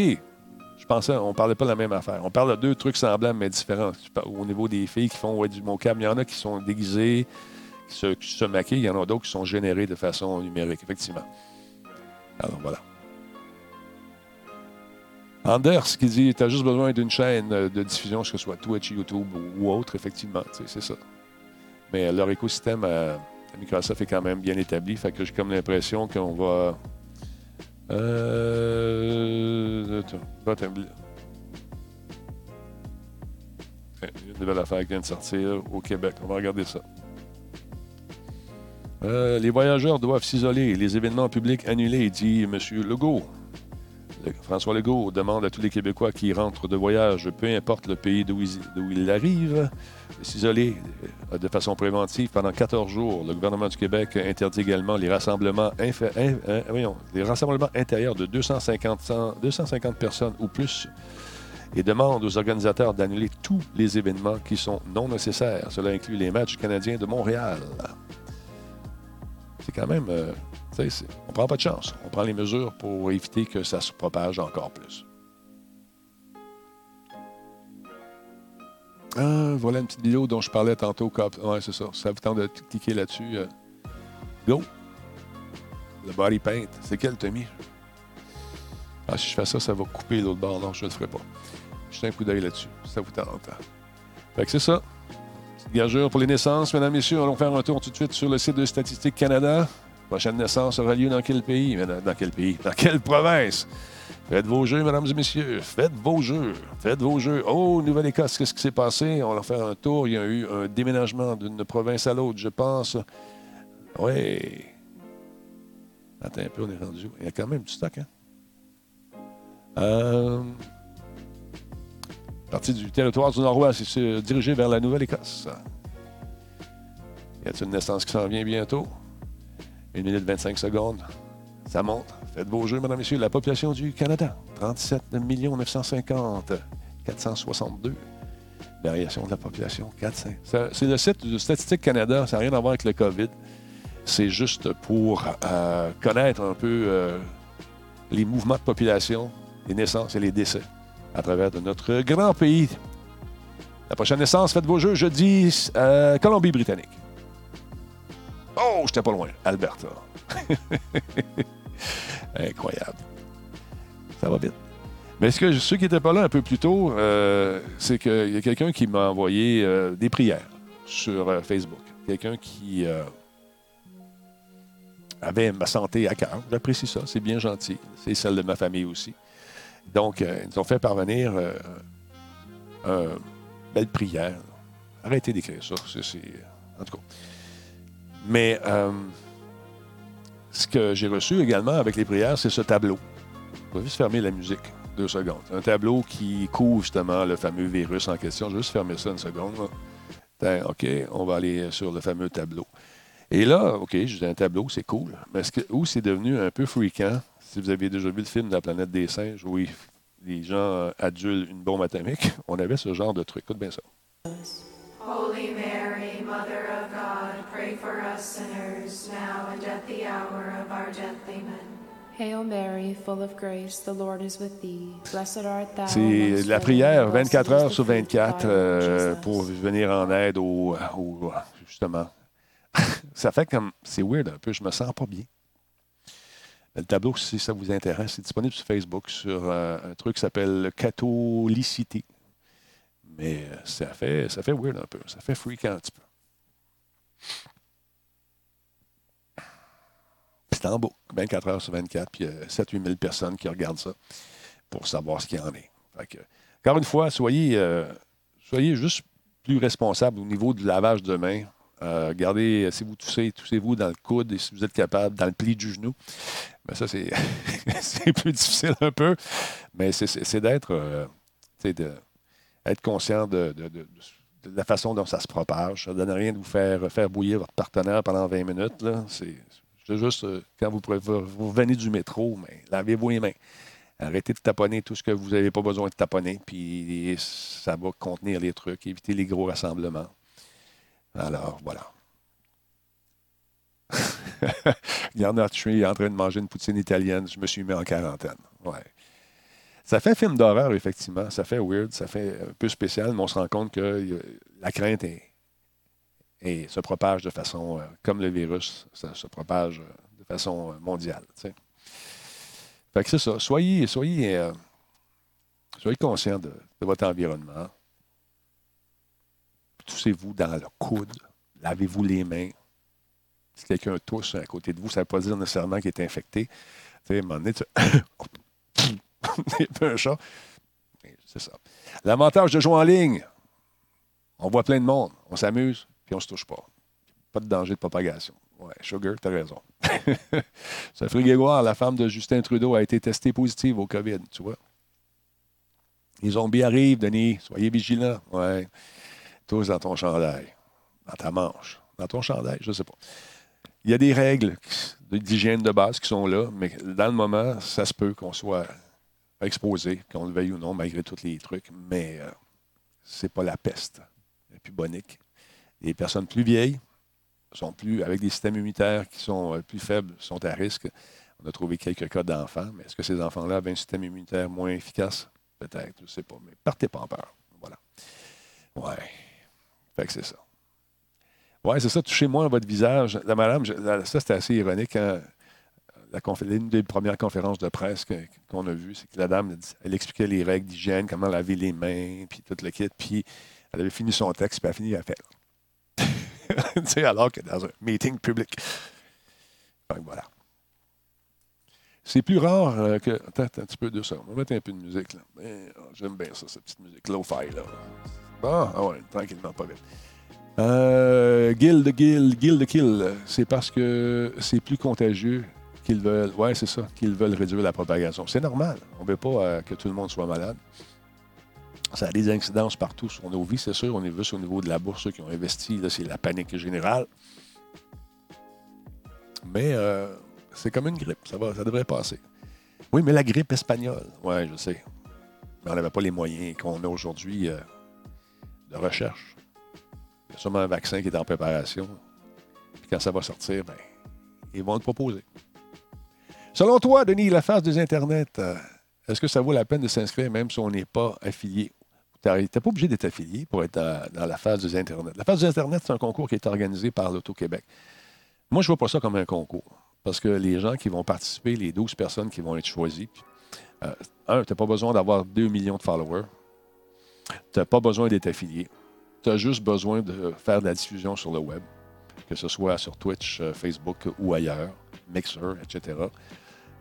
Je pensais, on parlait pas de la même affaire. On parle de deux trucs semblables mais différents. Au niveau des filles qui font ouais, du mocap, il y en a qui sont déguisées, qui se, qui se maquillent. Il y en a d'autres qui sont générés de façon numérique, effectivement. Alors voilà. Anders qui dit Tu as juste besoin d'une chaîne euh, de diffusion, que ce soit Twitch, YouTube ou, autre, effectivement. C'est ça. Mais leur écosystème à Microsoft est quand même bien établi. Fait que j'ai comme l'impression qu'on va. Euh. Il y a une nouvelle affaire qui vient de sortir au Québec. On va regarder ça. Euh, les voyageurs doivent s'isoler. Les événements publics annulés, dit M. Legault. Le- François Legault demande à tous les Québécois qui rentrent de voyage, peu importe le pays d'où ils, ils arrivent, s'isoler euh, de façon préventive pendant 14 jours. Le gouvernement du Québec interdit également les rassemblements, euh, intérieurs de 250, cent- 250 personnes ou plus et demande aux organisateurs d'annuler tous les événements qui sont non nécessaires. Cela inclut les matchs canadiens de Montréal. C'est quand même... euh, on prend pas de chance. On prend les mesures pour éviter que ça se propage encore plus. Ah, voilà une petite vidéo dont je parlais tantôt. Ouais, c'est ça. Ça vous tente de cliquer là-dessus. euh, Go! Le body paint. C'est quel, Tommy? Ah, si je fais ça, ça va couper l'autre bord. Non, je ne le ferai pas. Jetez un coup d'œil là-dessus. Ça vous tente. Fait que c'est ça. Petite gageure pour les naissances. Mesdames, Messieurs, allons faire un tour tout de suite sur le site de Statistique Canada. Prochaine naissance aura lieu dans quel pays? Dans quel pays? Dans quelle province? Faites vos jeux, mesdames et messieurs. Faites vos jeux. Faites vos jeux. Oh, Nouvelle-Écosse, qu'est-ce qui s'est passé? On va faire un tour. Il y a eu un déménagement d'une province à l'autre, je pense. Oui. Attends un peu, on est rendu. Il y a quand même du stock, hein? Euh... Partie du territoire du Nord-Ouest, il s'est dirigé vers la Nouvelle-Écosse. Y a-t-il une naissance qui s'en vient bientôt? 1 minute 25 secondes. Ça monte. Faites vos jeux, mesdames et messieurs. La population du Canada, 37 950 462. Variation de la population, 400. C'est le site de Statistique Canada. Ça n'a rien à voir avec le COVID. C'est juste pour euh, connaître un peu euh, les mouvements de population, les naissances et les décès à travers notre grand pays. La prochaine naissance, faites vos jeux jeudi, euh, Colombie-Britannique. Oh, j'étais pas loin. Alberta. Incroyable. Ça va vite. Mais ce que, ceux qui n'étaient pas là un peu plus tôt, euh, c'est qu'il y a quelqu'un qui m'a envoyé euh, des prières sur euh, Facebook. Quelqu'un qui avait ma santé à cœur. J'apprécie ça. C'est bien gentil. C'est celle de ma famille aussi. Donc, ils nous ont fait parvenir une belle prière. Arrêtez d'écrire ça. En tout cas. Mais ce que j'ai reçu également avec les prières, c'est ce tableau. On va juste fermer la musique deux secondes. Un tableau qui couvre justement le fameux virus en question. Je vais juste fermer ça une seconde. OK, on va aller sur le fameux tableau. Et là, OK, j'ai un tableau, c'est cool. Mais où c'est devenu un peu fréquent, si vous avez déjà vu le film de la planète des singes, où les gens euh, adulent une bombe atomique, on avait ce genre de truc. Écoute bien ça. Holy Mary, Mother of God, pray for us sinners, now and at the hour of our death. Amen. Hail Mary, full of grace, the Lord is with thee. Blessed art thou. C'est la women, prière and blessed 24 is heures the sur fruit of 24 thy womb, euh, pour venir en aide au, au- justement. ça fait comme c'est weird un peu, je me sens pas bien. Le tableau, si ça vous intéresse, c'est disponible sur Facebook sur euh, un truc qui s'appelle Catholicité. Mais euh, ça fait, ça fait weird un peu, ça fait freak un petit peu. C'est en boucle, 24 heures sur 24, puis 7-8 000 personnes qui regardent ça pour savoir ce qu'il en est. Encore une fois, soyez, euh, soyez juste plus responsable au niveau du lavage de mains. Euh, gardez, si vous toussez, toussez-vous dans le coude et si vous êtes capable, dans le pli du genou. Mais ça, c'est, plus difficile un peu. Mais c'est, d'être, euh, être conscient de, la façon dont ça se propage. Ça ne donne rien de vous faire, faire bouillir votre partenaire pendant 20 minutes. C'est, juste euh, quand vous, venez du métro, mais lavez-vous les mains. Arrêtez de taponner tout ce que vous n'avez pas besoin de taponner, puis ça va contenir les trucs. Évitez les gros rassemblements. Alors, voilà. Garner Tree est en train de manger une poutine italienne. Je me suis mis en quarantaine. Ça fait film d'horreur, effectivement. Ça fait weird, ça fait un peu spécial, mais on se rend compte que euh, la crainte se propage de façon, euh, comme le virus, ça se propage euh, de façon mondiale. tu sais. Fait que c'est ça. Soyez, soyez, soyez conscient de, votre environnement. Toussez-vous dans le coude. Lavez-vous les mains. Si quelqu'un tousse à côté de vous, ça ne veut pas dire nécessairement qu'il est infecté. À un moment donné, un chat. C'est ça. L'avantage de jouer en ligne, on voit plein de monde, on s'amuse, puis on se touche pas. Pas de danger de propagation. Ouais, Sugar, t'as raison. Sophie Grégoire, la femme de Justin Trudeau, a été testée positive au COVID, tu vois. Les zombies arrivent, Denis. Soyez vigilants. Ouais. Tous dans ton chandail. Dans ta manche. Dans ton chandail, je ne sais pas. Il y a des règles d'hygiène de base qui sont là, mais dans le moment, ça se peut qu'on soit exposé, qu'on le veuille ou non, malgré tous les trucs, mais euh, c'est pas la peste. La bubonique. Les personnes plus vieilles sont plus, avec des systèmes immunitaires qui sont euh, plus faibles, sont à risque. On a trouvé quelques cas d'enfants, mais est-ce que ces enfants-là avaient un système immunitaire moins efficace? Peut-être, je ne sais pas, mais partez pas en peur. Voilà. Ouais. Fait que c'est ça. Ouais, c'est ça, touchez-moi votre visage. Madame, ça c'était assez ironique. hein. L'une des premières conférences de presse qu'on a vues, c'est que la dame, elle, elle expliquait les règles d'hygiène, comment laver les mains, puis tout le kit. Puis elle avait fini son texte, puis elle a fini à faire. tu alors que dans un meeting public. Donc voilà. C'est plus rare euh, que. Attends, attends un petit peu de ça. On va mettre un peu de musique. là. Ben, oh, J'aime bien ça, cette petite musique low-fi. Là. Bon, ah ouais, tranquillement, pas vite. Euh, Guild, Guild, Guild Kill, c'est parce que c'est plus contagieux qu'ils veulent. Ouais, c'est ça, qu'ils veulent réduire la propagation. C'est normal. On ne veut pas euh, que tout le monde soit malade. Ça a des incidences partout sur nos vies, c'est sûr. On est vu au niveau de la bourse, ceux qui ont investi, là, c'est la panique générale. Mais euh, c'est comme une grippe, ça, va, ça devrait passer. Oui, mais la grippe espagnole, ouais, je sais. Mais on n'avait pas les moyens qu'on a aujourd'hui euh, de recherche. Il y a sûrement un vaccin qui est en préparation. Puis quand ça va sortir, ben, ils vont le proposer. Selon toi, Denis, la phase des Internets, euh, est-ce que ça vaut la peine de s'inscrire même si on n'est pas affilié? Tu n'es pas obligé d'être affilié pour être dans, la phase des Internets. La phase des Internets, c'est un concours qui est organisé par l'Auto-Québec. Moi, je ne vois pas ça comme un concours. Parce que les gens qui vont participer, les 12 personnes qui vont être choisies, euh, un, tu n'as pas besoin d'avoir 2 millions de followers. Tu n'as pas besoin d'être affilié. Tu as juste besoin de faire de la diffusion sur le web, que ce soit sur Twitch, euh, Facebook ou ailleurs, Mixer, etc.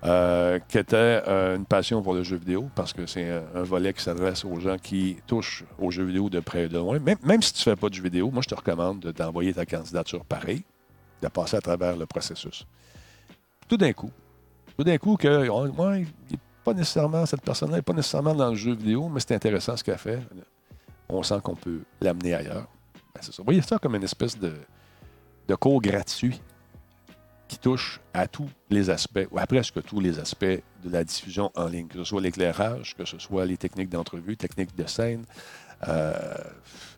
Euh, qui était euh, une passion pour le jeu vidéo, parce que c'est un, volet qui s'adresse aux gens qui touchent aux jeux vidéo de près et de loin. Même, même si tu ne fais pas de jeu vidéo, moi, je te recommande de t'envoyer ta candidature pareil, de passer à travers le processus. Tout d'un coup, tout d'un coup, que pas nécessairement, cette personne-là n'est pas nécessairement dans le jeu vidéo, mais c'est intéressant ce qu'elle fait. On sent qu'on peut l'amener ailleurs. Ben, c'est ça. Vous voyez ça comme une espèce de, de cours gratuit qui touche à tous les aspects, ou à presque tous les aspects de la diffusion en ligne, que ce soit l'éclairage, que ce soit les techniques d'entrevue, techniques de scène, euh,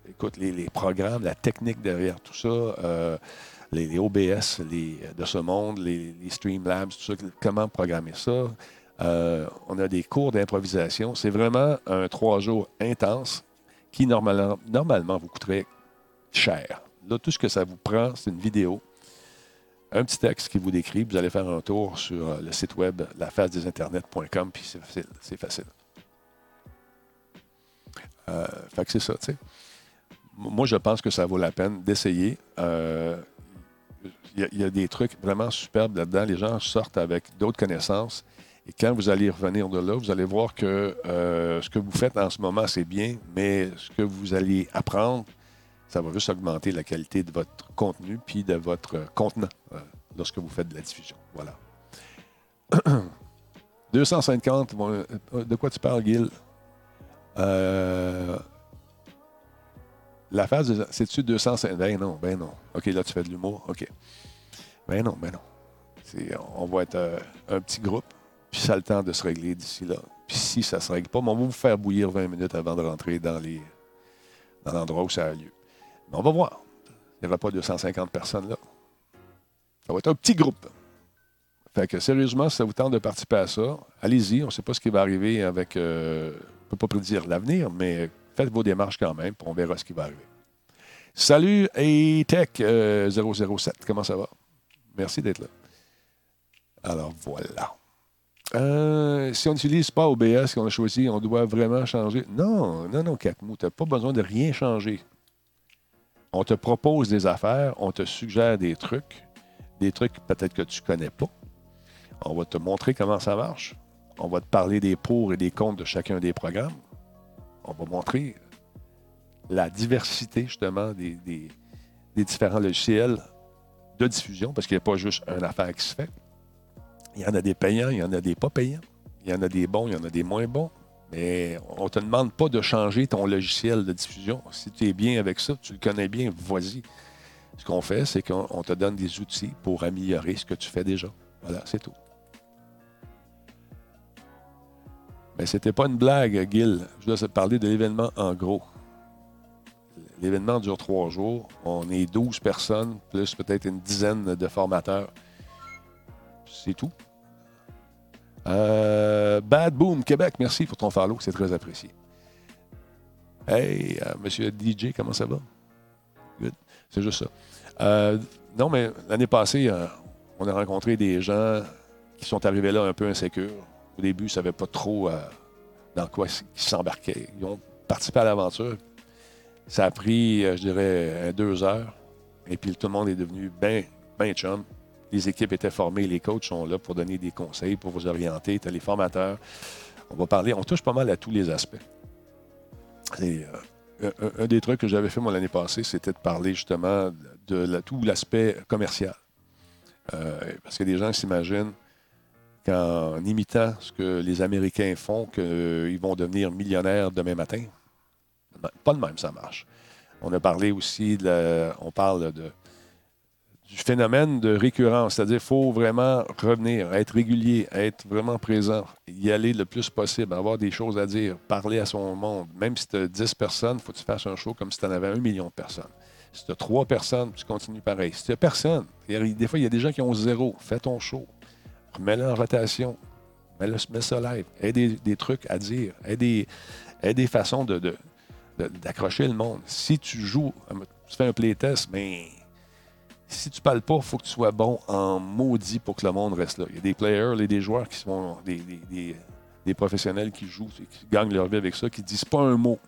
écoute, les, programmes, la technique derrière tout ça, euh, les, OBS les, de ce monde, les, les Streamlabs, tout ça, comment programmer ça? Euh, on a des cours d'improvisation. C'est vraiment un trois jours intense qui, normalement, normalement, vous coûterait cher. Là, tout ce que ça vous prend, c'est une vidéo, un petit texte qui vous décrit. Vous allez faire un tour sur euh, le site web lafacedesinternet.com, puis c'est facile. C'est facile. Euh, fait que c'est ça, tu sais. Moi, je pense que ça vaut la peine d'essayer. Euh, Il y, a- il y a des trucs vraiment superbes là-dedans. Les gens sortent avec d'autres connaissances. Et quand vous allez revenir de là, vous allez voir que euh, ce que vous faites en ce moment, c'est bien, mais ce que vous allez apprendre, ça va juste augmenter la qualité de votre contenu puis de votre euh, contenant euh, lorsque vous faites de la diffusion. Voilà. 250, bon, euh, de quoi tu parles, Gil? La phase, de- c'est-tu 250? Ben non, ben non. OK, là, tu fais de l'humour. OK. Ben non, ben non. On va être un petit groupe, puis ça a le temps de se régler d'ici là. Puis si ça ne se règle pas, on va vous faire bouillir 20 minutes avant de rentrer dans les dans l'endroit où ça a lieu. Mais on va voir. Il n'y aura pas 250 personnes là. Ça va être un petit groupe. Fait que sérieusement, si ça vous tente de participer à ça, allez-y. On ne sait pas ce qui va arriver avec. euh, on ne peut pas prédire l'avenir, mais faites vos démarches quand même, puis on verra ce qui va arriver. Salut Tech 007, comment ça va? Merci d'être là. Alors voilà. Euh, si on n'utilise pas OBS qu'on a choisi, on doit vraiment changer. Non, non, non, Catmou, tu n'as pas besoin de rien changer. On te propose des affaires, on te suggère des trucs, des trucs peut-être que tu ne connais pas. On va te montrer comment ça marche. On va te parler des pour et des contre de chacun des programmes. On va montrer la diversité, justement, des, des- des différents logiciels de diffusion, parce qu'il n'y a pas juste une affaire qui se fait. Il y en a des payants, il y en a des pas payants. Il y en a des bons, il y en a des moins bons. On ne te demande pas de changer ton logiciel de diffusion. Si tu es bien avec ça, tu le connais bien, vas-y. Ce qu'on fait, c'est qu'on on te donne des outils pour améliorer ce que tu fais déjà. Voilà, c'est tout. Mais c'était pas une blague, Gil. Je dois te parler de l'événement en gros. L'événement dure trois jours. On est 12 personnes, plus peut-être une dizaine de formateurs. C'est tout. Euh, Bad Boom Québec, merci pour ton follow, c'est très apprécié. Hey, euh, monsieur DJ, comment ça va? Good. C'est juste ça. Euh, non, mais l'année passée, on a rencontré des gens qui sont arrivés là un peu insécures. Au début, ils ne savaient pas trop dans quoi ils s'embarquaient. Ils ont participé à l'aventure. Ça a pris, je dirais, deux heures. Et puis tout le monde est devenu bien ben chum. Les équipes étaient formées, les coachs sont là pour donner des conseils, pour vous orienter. Les formateurs. On va parler, on touche pas mal à tous les aspects. Euh, un, des trucs que j'avais fait moi l'année passée, c'était de parler justement de tout l'aspect commercial. Euh, parce que des gens s'imaginent qu'en imitant ce que les Américains font, qu'ils vont devenir millionnaires demain matin. Pas de même, ça marche. On a parlé aussi, de la- on parle de, du phénomène de récurrence, c'est-à-dire qu'il faut vraiment revenir, être régulier, être vraiment présent, y aller le plus possible, avoir des choses à dire, parler à son monde. Même si tu as 10 personnes, il faut que tu fasses un show comme si tu en avais un million de personnes. Si tu as trois personnes, tu continues pareil. Si tu n'as personne, des fois, il y a des gens qui ont zéro, fais ton show, remets-le en rotation, mets-le, mets ça live, aie des, des trucs à dire, aie des, aie des façons de, d'accrocher le monde. Si tu joues, tu fais un playtest, mais si tu parles pas, il faut que tu sois bon en maudit pour que le monde reste là. Il y a des players, et des joueurs qui sont des, professionnels qui jouent, qui gagnent leur vie avec ça, qui disent pas un mot,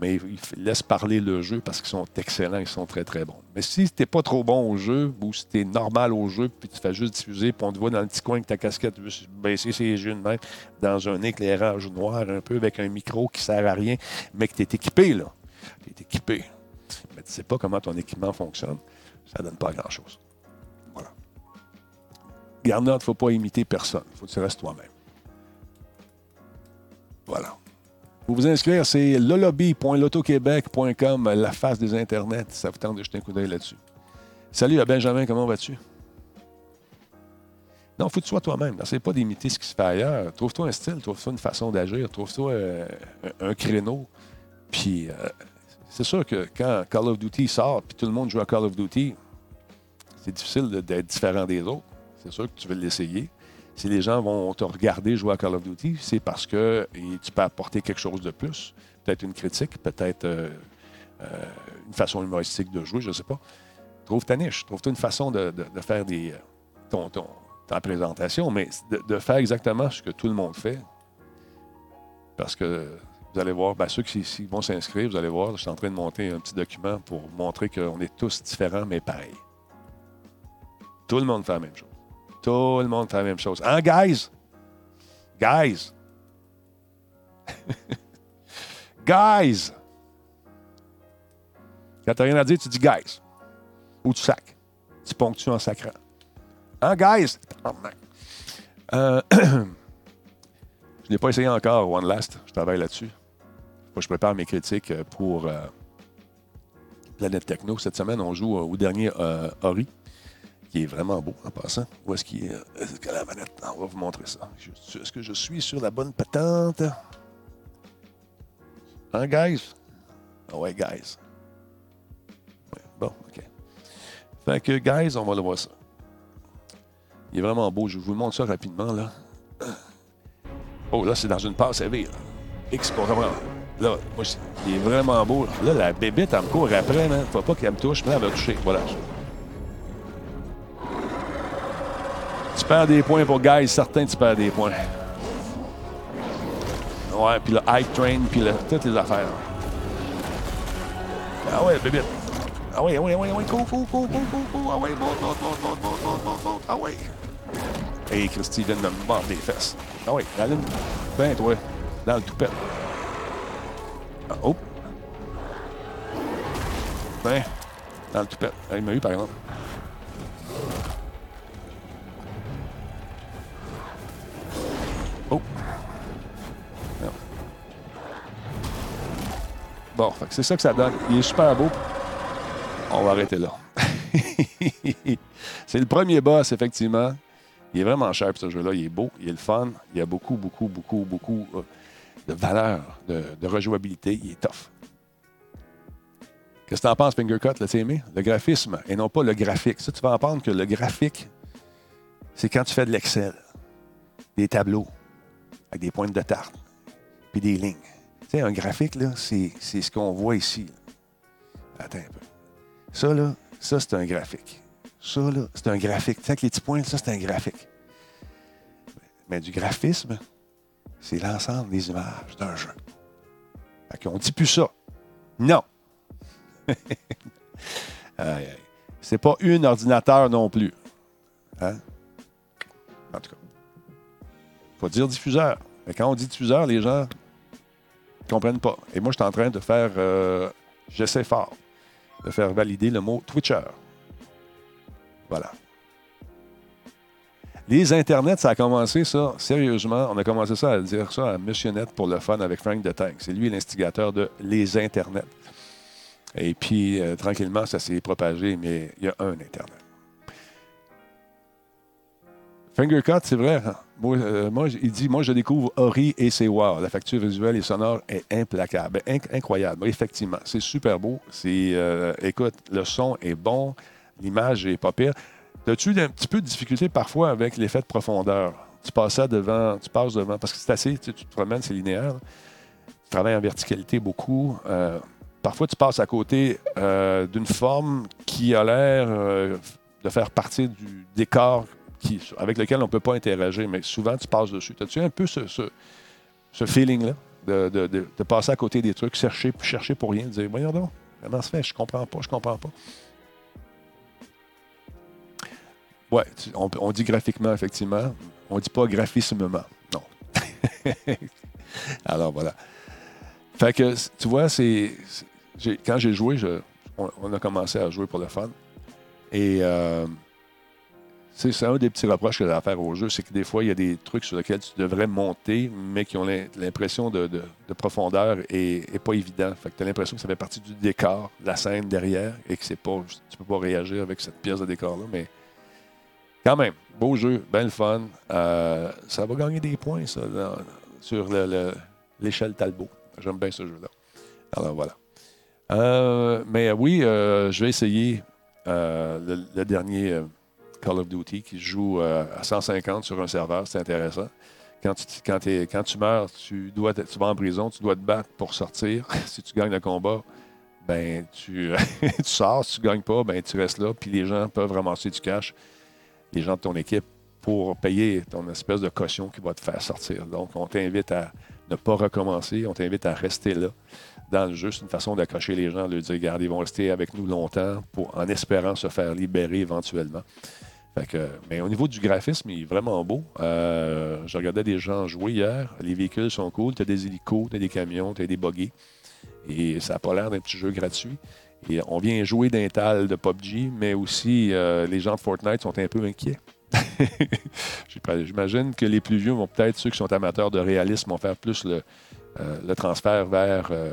mais ils laissent parler le jeu parce qu'ils sont excellents, ils sont très très bons. Mais si tu n'es pas trop bon au jeu, ou si tu es normal au jeu, puis tu fais juste diffuser, puis on te voit dans le petit coin avec ta casquette, baisser ses yeux de même, dans un éclairage noir un peu, avec un micro qui sert à rien, mais que tu es équipé, là. Tu es équipé. Mais tu sais pas comment ton équipement fonctionne ça donne pas grand-chose. Voilà. Garde note, il ne faut pas imiter personne. Il faut que tu restes toi-même. Voilà. Pour vous inscrire, c'est lolobby.lotoquebec.com, la face des internets. Ça vous tente de jeter un coup d'œil là-dessus. Salut à Benjamin, comment vas-tu? Non, faut que tu sois toi-même. C'est pas d'imiter ce qui se fait ailleurs. Trouve-toi un style, trouve-toi une façon d'agir, trouve-toi euh, un, un créneau. Puis, euh, c'est sûr que quand Call of Duty sort, puis tout le monde joue à Call of Duty, c'est difficile d'être différent des autres. C'est sûr que tu veux l'essayer. Si les gens vont te regarder jouer à Call of Duty, c'est parce que tu peux apporter quelque chose de plus. Peut-être une critique, peut-être euh, euh, une façon humoristique de jouer, je ne sais pas. Trouve ta niche, trouve-toi une façon de, faire des, euh, ta présentation, mais de, de faire exactement ce que tout le monde fait. Parce que vous allez voir, ben, ceux qui, vont s'inscrire, vous allez voir, je suis en train de monter un petit document pour montrer qu'on est tous différents, mais pareils. Tout le monde fait la même chose. Tout le monde fait la même chose. Hein, guys? Guys? guys! Quand t'as rien à dire, tu dis guys. Ou tu sacs. Tu ponctues en sacrant. Hein, guys? Euh, je n'ai pas essayé encore One Last. Je travaille là-dessus. Moi, je prépare mes critiques euh, pour euh, Planète Techno. Cette semaine, on joue euh, au dernier euh, Ori, qui est vraiment beau en passant. Où est-ce qu'il est? la manette? On va vous montrer ça. Est-ce que je suis sur la bonne patente? Hein, guys? Ah ouais, guys. Ouais, bon, OK. Fait que, guys, on va le voir ça. Il est vraiment beau. Je vous montre ça rapidement, là. Oh, là, c'est dans une passe AV, là. X. Là, moi, il est vraiment beau. Là, la bébête, elle me court après, man. Faut pas qu'elle me touche, mais elle va toucher. Voilà. Tu perds des points pour Guys, certain tu perds des points. Ouais, puis le Hike Train, puis le- toutes les affaires. Ah ouais, bébête. Ah ouais, ah ouais, ah ouais, ah ouais, go, go, go, go, go, go. Ah ouais, monte, monte, monte, monte, monte, monte. Ah ouais. Hey, Christy vient de me mordre les fesses. Ah ouais, allume. Ben, toi, dans le toupette. Ah, oh. Ben, dans le toupette. Ah, Il m'a eu, par exemple. Oh. Non. Bon, c'est ça que ça donne. Il est super beau. On va arrêter là. c'est le premier boss, effectivement. Il est vraiment cher, ce jeu-là. Il est beau, il est le fun. Il y a beaucoup, beaucoup, beaucoup, beaucoup euh, de valeur, de, rejouabilité. Il est tough. Qu'est-ce que tu en penses, Fingercut? L'as-tu aimé? Le graphisme et non pas le graphique. Ça, tu vas entendre que le graphique, c'est quand tu fais de l'Excel, des tableaux avec des pointes de tarte, puis des lignes. Tu sais, un graphique, là, c'est, c'est ce qu'on voit ici. là. Attends un peu. Ça, là, ça, c'est un graphique. Ça, là, c'est un graphique. Tu sais, avec les petits points, ça, c'est un graphique. Mais du graphisme, c'est l'ensemble des images d'un jeu. Fait qu'on dit plus ça. Non. C'est pas un ordinateur non plus. Hein? En tout cas. faut dire diffuseur. Mais quand on dit diffuseur, les gens ne comprennent pas. Et moi, je suis en train de faire. euh, J'essaie fort de faire valider le mot Twitcher. Voilà. Les internets, ça a commencé ça, sérieusement, on a commencé ça à dire ça à Net pour le fun avec Frank de Tank. C'est lui l'instigateur de les internets. Et puis, euh, tranquillement, ça s'est propagé, mais il y a un Internet. Fingercut, c'est vrai. hein. Moi, euh, il dit Moi, je découvre Ori et c'est. La facture visuelle et sonore est implacable, Inc- incroyable. Effectivement, c'est super beau. C'est, euh, écoute, le son est bon, l'image est pas pire. As-tu un petit peu de difficulté parfois avec l'effet de profondeur? Tu devant, tu passes devant, parce que c'est assez, tu, te promènes, c'est linéaire. Tu travailles en verticalité beaucoup. Euh, parfois, tu passes à côté euh, d'une forme qui a l'air euh, de faire partie du décor avec lequel on ne peut pas interagir, mais souvent, tu passes dessus. As-tu un peu ce, feeling-là de, passer à côté des trucs, chercher, chercher pour rien, de dire Voyons donc, comment ça fait? Je comprends pas, je comprends pas. Tu- on, on dit graphiquement, effectivement. On dit pas graphismement. Non. Alors voilà. Fait que, tu vois, c'est. Quand j'ai joué, je- on, a commencé à jouer pour le fun. Et euh, c'est un des petits reproches que j'ai à faire au jeu, c'est que des fois, il y a des trucs sur lesquels tu devrais monter, mais qui ont l'im- l'impression de, de- de profondeur et, pas évident. Fait que tu as l'impression que ça fait partie du décor, la scène derrière, et que c'est pas, tu peux pas réagir avec cette pièce de décor-là. Mais quand même, beau jeu, bien le fun. Euh, ça va gagner des points, ça, sur le- le- l'échelle Talbot. J'aime bien ce jeu-là. Alors voilà. Euh, mais euh, oui, je vais essayer le, dernier Call of Duty qui joue à 150 sur un serveur. C'est intéressant. Quand tu, quand, quand tu meurs, tu, dois tu vas en prison, tu dois te battre pour sortir. si tu gagnes le combat, ben tu, tu sors. Si tu ne gagnes pas, ben tu restes là. Puis les gens peuvent ramasser du cash, les gens de ton équipe, pour payer ton espèce de caution qui va te faire sortir. Donc, on t'invite à ne pas recommencer. On t'invite à rester là dans le jeu. C'est une façon d'accrocher les gens, de dire, regarde, ils vont rester avec nous longtemps en espérant se faire libérer éventuellement. Fait que, mais au niveau du graphisme, il est vraiment beau. Euh, je regardais des gens jouer hier. Les véhicules sont cool. Tu as des hélicos, tu as des camions, tu as des buggies. Et ça n'a pas l'air d'un petit jeu gratuit. On vient jouer d'un tal de PUBG, mais aussi euh, les gens de Fortnite sont un peu inquiets. J'imagine que les plus vieux vont peut-être, ceux qui sont amateurs de réalisme, vont faire plus le, euh, transfert vers euh,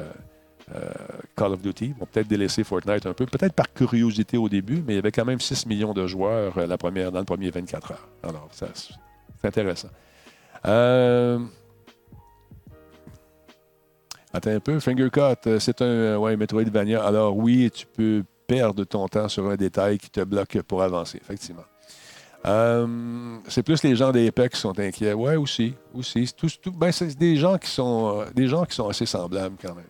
Call of Duty. Vont peut-être délaisser Fortnite un peu, peut-être par curiosité au début, mais il y avait quand même 6 millions de joueurs la première, dans le premier 24 heures. Alors, c'est intéressant. Euh, Un peu. Fingercut, euh, c'est un euh, ouais, Metroidvania. Alors oui, tu peux perdre ton temps sur un détail qui te bloque pour avancer, effectivement. Euh, c'est plus les gens d'Apex qui sont inquiets. Ouais, aussi. aussi. C'est tous- tout- ben, c'est des gens qui sont des gens qui sont assez semblables quand même.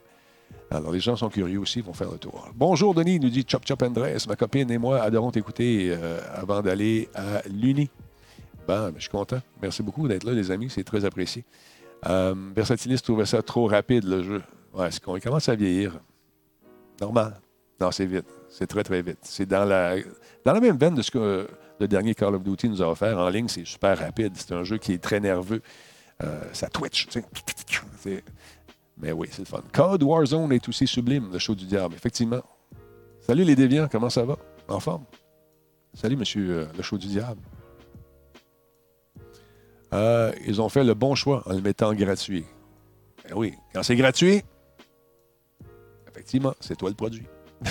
Alors, les gens sont curieux aussi, ils vont faire le tour. Bonjour, Denis, nous dit Chop Chop Andrés. Ma copine et moi adorons t'écouter avant d'aller à l'Uni. Ben, je suis content. Merci beaucoup d'être là, les amis. C'est très apprécié. Euh, Versatilis trouvait ça trop rapide, le jeu. Ouais, c'est qu'on commence à vieillir. Normal. Non, c'est vite. C'est très, très vite. C'est dans la, dans la même veine de ce que euh, le dernier Call of Duty nous a offert. En ligne, c'est super rapide. C'est un jeu qui est très nerveux. Euh, ça twitch. Mais oui, c'est le fun. Code Warzone est aussi sublime, le show du diable, effectivement. Salut les déviants, comment ça va? En forme? Salut, monsieur euh, le show du diable. Euh, ils ont fait le bon choix en le mettant gratuit. Ben oui, quand c'est gratuit, effectivement, c'est toi le produit.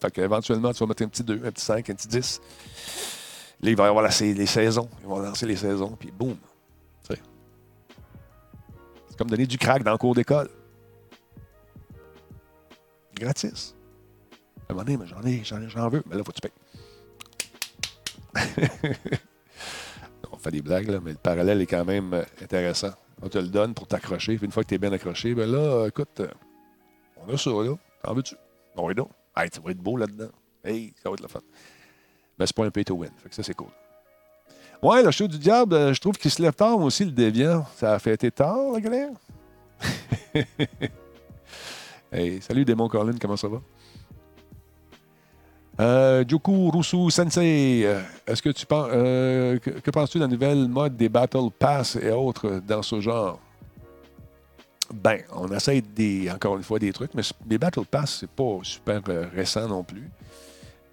fait qu'éventuellement, tu vas mettre un petit 2, un petit 5, un petit 10. Là, il va y avoir la- les saisons. Ils vont lancer les saisons, puis boum. C'est comme donner du crack dans le cours d'école. Gratis. À un moment donné, j'en ai, j'en veux. Mais là, faut que tu payes. On fait des blagues, là, mais le parallèle est quand même euh, intéressant. On te le donne pour t'accrocher. Une fois que tu es bien accroché, ben là, euh, écoute, euh, on a ça, là. T'en veux-tu? Bon, oui, donc. Hey, tu vas être beau là-dedans. Hey, ça va être le fun. Mais c'est pas un pay to win. Fait que ça, c'est cool. Ouais, le show du diable, je trouve qu'il se lève tard aussi, le déviant. Ça a fêté tard, la galère? hey, salut Démon Colin, comment ça va? Euh, Joku Rusu Sensei, euh, est-ce que tu penses, euh, que, penses-tu de la nouvelle mode des Battle Pass et autres dans ce genre? Ben, on essaie encore une fois des trucs, mais les Battle Pass, c'est pas super euh, récent non plus.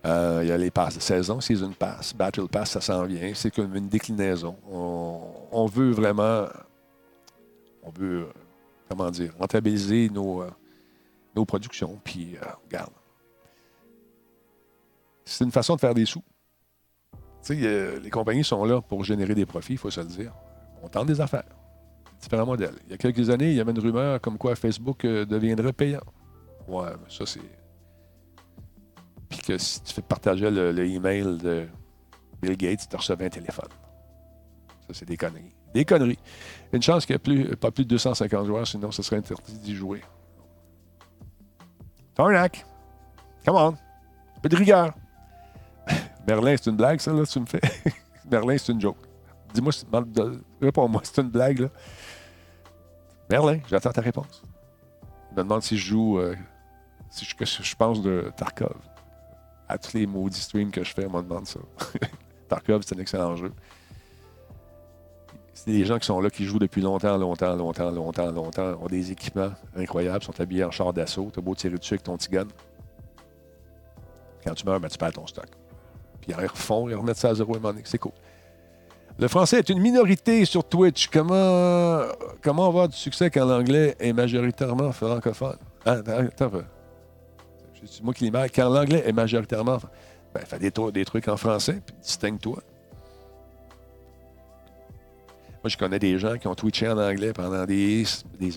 Il y a les passes de saison, Season Pass, Battle Pass, ça s'en vient. C'est comme une déclinaison. On, veut vraiment, on veut, comment dire, rentabiliser nos, nos productions. Puis, euh, regarde, c'est une façon de faire des sous. Euh, les compagnies sont là pour générer des profits, il faut se le dire. On tente des affaires. Différents modèles. Il y a quelques années, il y avait une rumeur comme quoi Facebook euh, deviendrait payant. Ouais, mais ça, c'est. Puis que si tu fais partager le, le email de Bill Gates, tu recevais un téléphone. Ça, c'est des conneries. Des conneries. Une chance qu'il n'y ait plus, pas plus de 250 joueurs, sinon ce serait interdit d'y jouer. Tarnac! Come on! Un peu de rigueur! Merlin, c'est une blague, ça, là, tu me fais? Merlin, c'est une joke. Dis-moi, réponds-moi, c'est une blague, là. Merlin, j'attends ta réponse. Il me demande si je joue, euh, si je, que je pense de Tarkov. À tous les maudits streams que je fais, on me demande ça. Tarkov, c'est un excellent jeu. C'est des gens qui sont là, qui jouent depuis longtemps, longtemps, longtemps, longtemps, longtemps, ont des équipements incroyables, sont habillés en char d'assaut, t'as beau tirer dessus avec ton petit gun. Quand tu meurs, ben, tu perds ton stock. Ils refont, ils remettent ça à zéro donné. C'est cool. Le français est une minorité sur Twitch. Comment, comment avoir du succès quand l'anglais est majoritairement francophone? Ah, attends. C'est moi qui l'ai. Quand l'anglais est majoritairement. Ben, fais des, tru- des trucs en français, puis distingue-toi. Moi, je connais des gens qui ont twitché en anglais pendant des,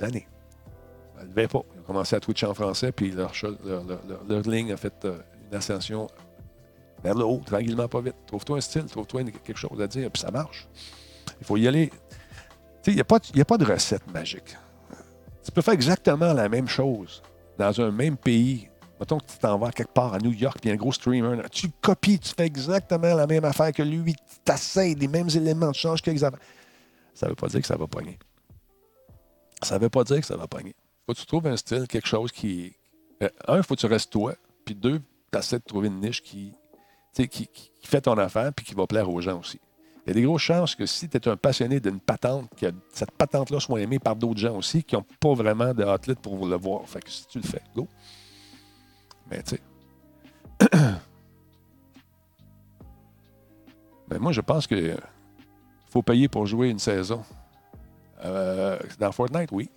années. Ils ne pas. Ils ont commencé à twitcher en français, puis leur, leur- leur- leur ligne a fait euh, une ascension vers le haut, tranquillement, pas vite. Trouve-toi un style, trouve-toi quelque chose à dire, puis ça marche. Il faut y aller. Il n'y a, a pas de recette magique. Tu peux faire exactement la même chose dans un même pays. Mettons que tu t'en vas quelque part à New York, puis un gros streamer. Tu copies, tu fais exactement la même affaire que lui, tu essaies les mêmes éléments, tu changes quelques affaires. Ça ne veut pas dire que ça va pogner. Ça ne veut pas dire que ça va pogner. faut que tu trouves un style, quelque chose qui. euh, un, il faut que tu restes toi, puis deux, tu essaies de trouver une niche qui, qui, qui- fait ton affaire puis qui va plaire aux gens aussi. Il y a des grosses chances que si tu es un passionné d'une patente, que cette patente-là soit aimée par d'autres gens aussi qui n'ont pas vraiment de outlet pour le voir. Fait que si tu le fais, go. Mais tu sais. Mais moi, je pense que faut payer pour jouer une saison. Euh, dans Fortnite, oui.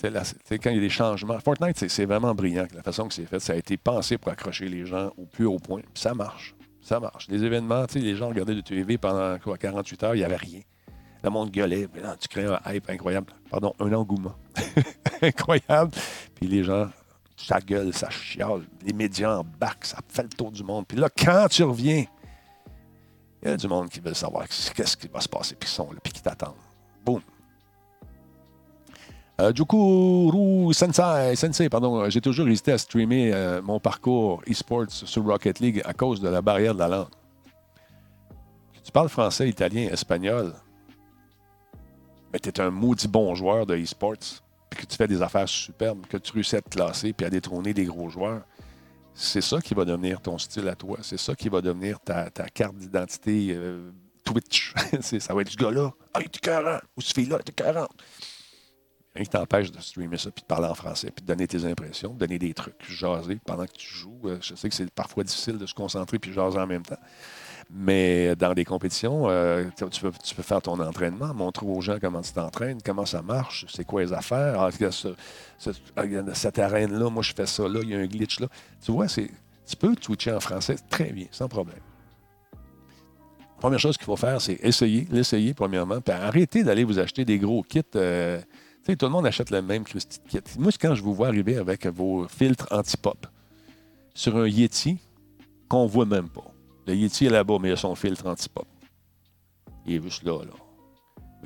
Sais, quand il y a des changements. Fortnite, c'est- vraiment brillant. La façon que c'est fait, ça a été pensé pour accrocher les gens au plus haut point. Ça marche. Ça marche. Les événements, les gens regardaient le TV pendant quoi, 48 heures, il n'y avait rien. Le monde gueulait. Là, tu crées un hype incroyable. Pardon, un engouement. incroyable. Puis les gens, ça gueule, ça chiale. Les médias embarquent, ça fait le tour du monde. Puis là, quand tu reviens, il y a du monde qui veut savoir qu'est-ce qui va se passer, puis ils sont là, puis qui t'attendent. Boum. Euh, Jukuru Sensei, Sensei, pardon, euh, j'ai toujours hésité à streamer euh, mon parcours e-sports sur Rocket League à cause de la barrière de la langue. Tu parles français, italien, espagnol, mais tu es un maudit bon joueur de e-sports, puis que tu fais des affaires superbes, que tu réussis à te classer puis à détrôner des gros joueurs, c'est ça qui va devenir ton style à toi. C'est ça qui va devenir ta, carte d'identité Twitch. Ça va être ce gars-là. Ah, il est 40. Ou ce fille-là, il est 40. Rien qui t'empêche de streamer ça, puis de parler en français, puis de donner tes impressions, de donner des trucs, jaser pendant que tu joues. Euh, Je sais que c'est parfois difficile de se concentrer puis jaser en même temps. Mais dans des compétitions, euh, tu, peux, faire ton entraînement, montrer aux gens comment tu t'entraînes, comment ça marche, c'est quoi les affaires. Ah, ce- ce- ah, cette arène-là, moi je fais ça là, il y a un glitch là. Tu vois, c'est, tu peux twitcher en français très bien, sans problème. Première chose qu'il faut faire, c'est essayer, l'essayer premièrement, puis arrêter d'aller vous acheter des gros kits. euh, tout le monde achète le même de kit. Moi, quand je vous vois arriver avec vos filtres anti-pop sur un Yeti qu'on voit même pas. Le Yeti est là-bas, mais il a son filtre anti-pop. Il est juste là, là.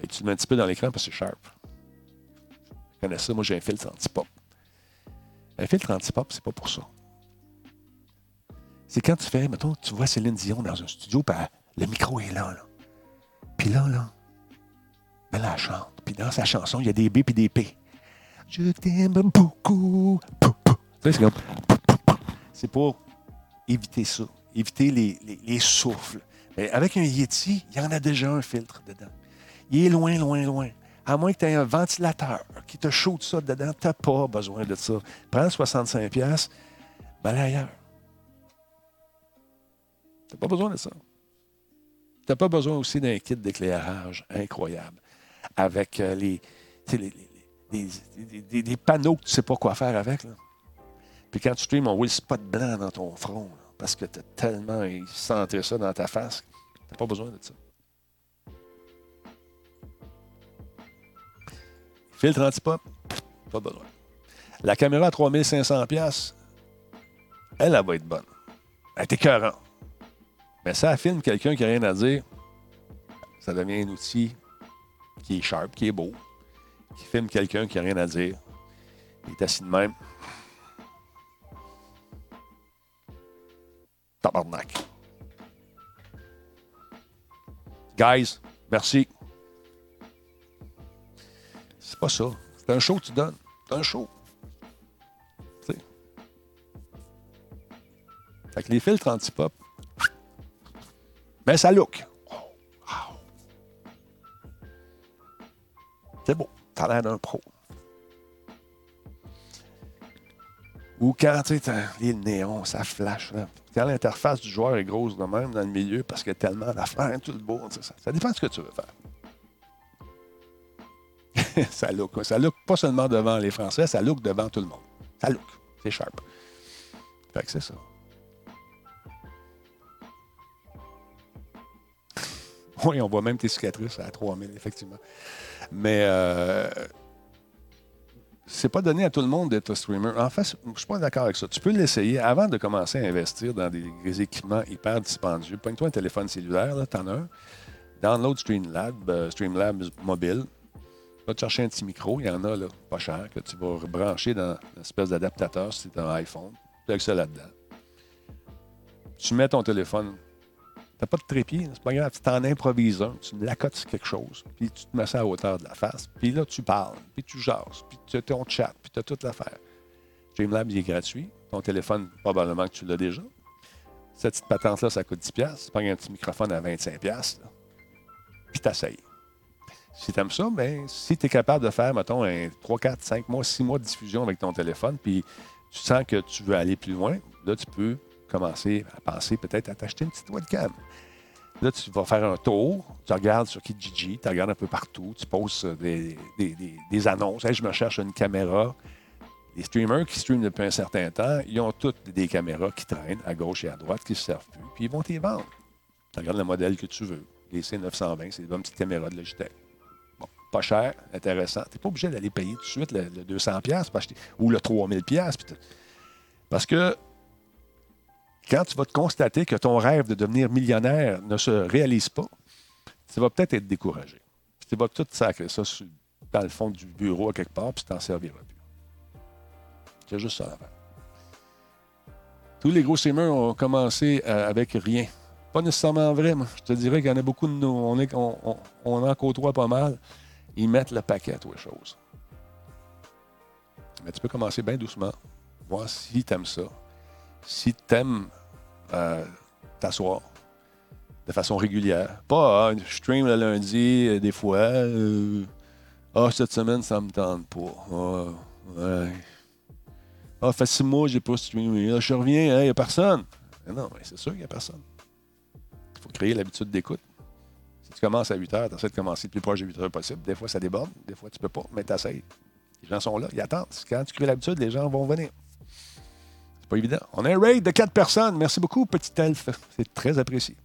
Tu le mets un petit peu dans l'écran parce que c'est sharp. Je connais ça, moi j'ai un filtre anti-pop. Un filtre anti-pop, c'est pas pour ça. C'est quand tu fais, mettons, tu vois Céline Dion dans un studio, le micro est là, là. Puis là, là, chante. Puis dans sa chanson, il y a des B puis des P. Je t'aime beaucoup. C'est comme. C'est pour éviter ça, éviter les, les- les souffles. Mais avec un Yeti, il y en a déjà un filtre dedans. Il est loin, loin, loin. À moins que tu aies un ventilateur qui te shoot ça dedans, tu n'as pas besoin de ça. Prends 65$, piastres, ben allez ailleurs. Tu n'as pas besoin de ça. Tu n'as pas besoin aussi d'un kit d'éclairage incroyable avec euh, les, les- les- les- panneaux que tu ne sais pas quoi faire avec. là. Puis quand tu streams, on voit le spot blanc dans ton front parce que tu as tellement centré ça dans ta face. Tu pas besoin de ça. Filtre anti-pop, pas besoin. La caméra à 3500$, piastres, elle, elle va être bonne. Elle est écœurante. Mais ça filme quelqu'un qui n'a rien à dire. Ça devient un outil qui est sharp, qui est beau, qui filme quelqu'un qui n'a rien à dire. Il est assis de même. Tabarnak. Guys, merci. C'est pas ça. C'est un show que tu donnes. C'est un show. Tu sais. Fait que les filtres anti-pop, mais ça look. C'est beau. T'as l'air d'un pro. Ou quand tu sais, t'as les néons, ça flash. Là. Quand l'interface du joueur est grosse de même dans le milieu parce qu'il y a tellement d'affaires, tout le beau. Ça, ça dépend de ce que tu veux faire. ça look. Ça look pas seulement devant les Français, ça look devant tout le monde. Ça look. C'est sharp. Fait que c'est ça. Oui, on voit même tes cicatrices à 3000, effectivement. Mais euh, c'est pas donné à tout le monde d'être streamer. En fait, je suis pas d'accord avec ça. Tu peux l'essayer avant de commencer à investir dans des, équipements hyper dispendieux. Pogne-toi un téléphone cellulaire, t'en as un. Download Streamlab, euh, Streamlab mobile. Va te chercher un petit micro, il y en a là, pas cher, que tu vas brancher dans une espèce d'adaptateur si c'est un iPhone. Tu ça là-dedans. Tu mets ton téléphone. T'as pas de trépied, c'est pas grave. Tu t'en improvises un, tu l'accotes sur quelque chose, puis tu te mets ça à hauteur de la face. Puis là, tu parles, puis tu jases, puis tu ton chat, puis tu as toute l'affaire. Streamlab, il est gratuit. Ton téléphone, probablement que tu l'as déjà. Cette petite patente-là, ça coûte 10$. Tu prends un petit microphone à 25$, là, puis t'essayes. Si tu aimes ça, ben, si tu es capable de faire, mettons, un 3, 4, 5 mois, 6 mois de diffusion avec ton téléphone, puis tu sens que tu veux aller plus loin, là, tu peux commencer à penser peut-être à t'acheter une petite webcam. Là, tu vas faire un tour, tu regardes sur Kijiji, tu regardes un peu partout, tu poses des, des- des- annonces. Je me cherche une caméra. Les streamers qui streament depuis un certain temps, ils ont toutes des caméras qui traînent à gauche et à droite, qui ne se servent plus, puis ils vont t'y vendre. Tu regardes le modèle que tu veux. Les C920, c'est des bonnes petites caméras de Logitech. Bon, pas cher, intéressant. Tu n'es pas obligé d'aller payer tout de suite le, le 200$ pour acheter, ou le 3000$. puis tout. Parce que quand tu vas te constater que ton rêve de devenir millionnaire ne se réalise pas, tu vas peut-être être découragé. Puis tu vas tout sacrer ça dans le fond du bureau à quelque part, puis tu t'en serviras plus. C'est juste ça l'affaire. Tous les gros streamers ont commencé euh, avec rien. Pas nécessairement vrai, moi. Je te dirais qu'il y en a beaucoup de nous. On en côtoie pas mal. Ils mettent le paquet à toutes les choses. Mais tu peux commencer bien doucement. Voir si tu aimes ça. Si tu aimes t'asseoir de façon régulière. Pas, ah, je stream le lundi, euh, des fois. euh, Ah, cette semaine, ça me tente pas. Ah. Ah, fait six mois, j'ai pas streamé. Là, je reviens, il n'y a personne. Mais non, mais c'est sûr qu'il n'y a personne. Il faut créer l'habitude d'écoute. Si tu commences à 8 heures, tu essaies de commencer le plus proche de 8 heures possible. Des fois, ça déborde, des fois, tu peux pas, mais tu. Les gens sont là, ils attendent. Quand tu crées l'habitude, les gens vont venir. C'est pas évident. On a un raid de 4 personnes. Merci beaucoup, petit elfe. C'est très apprécié.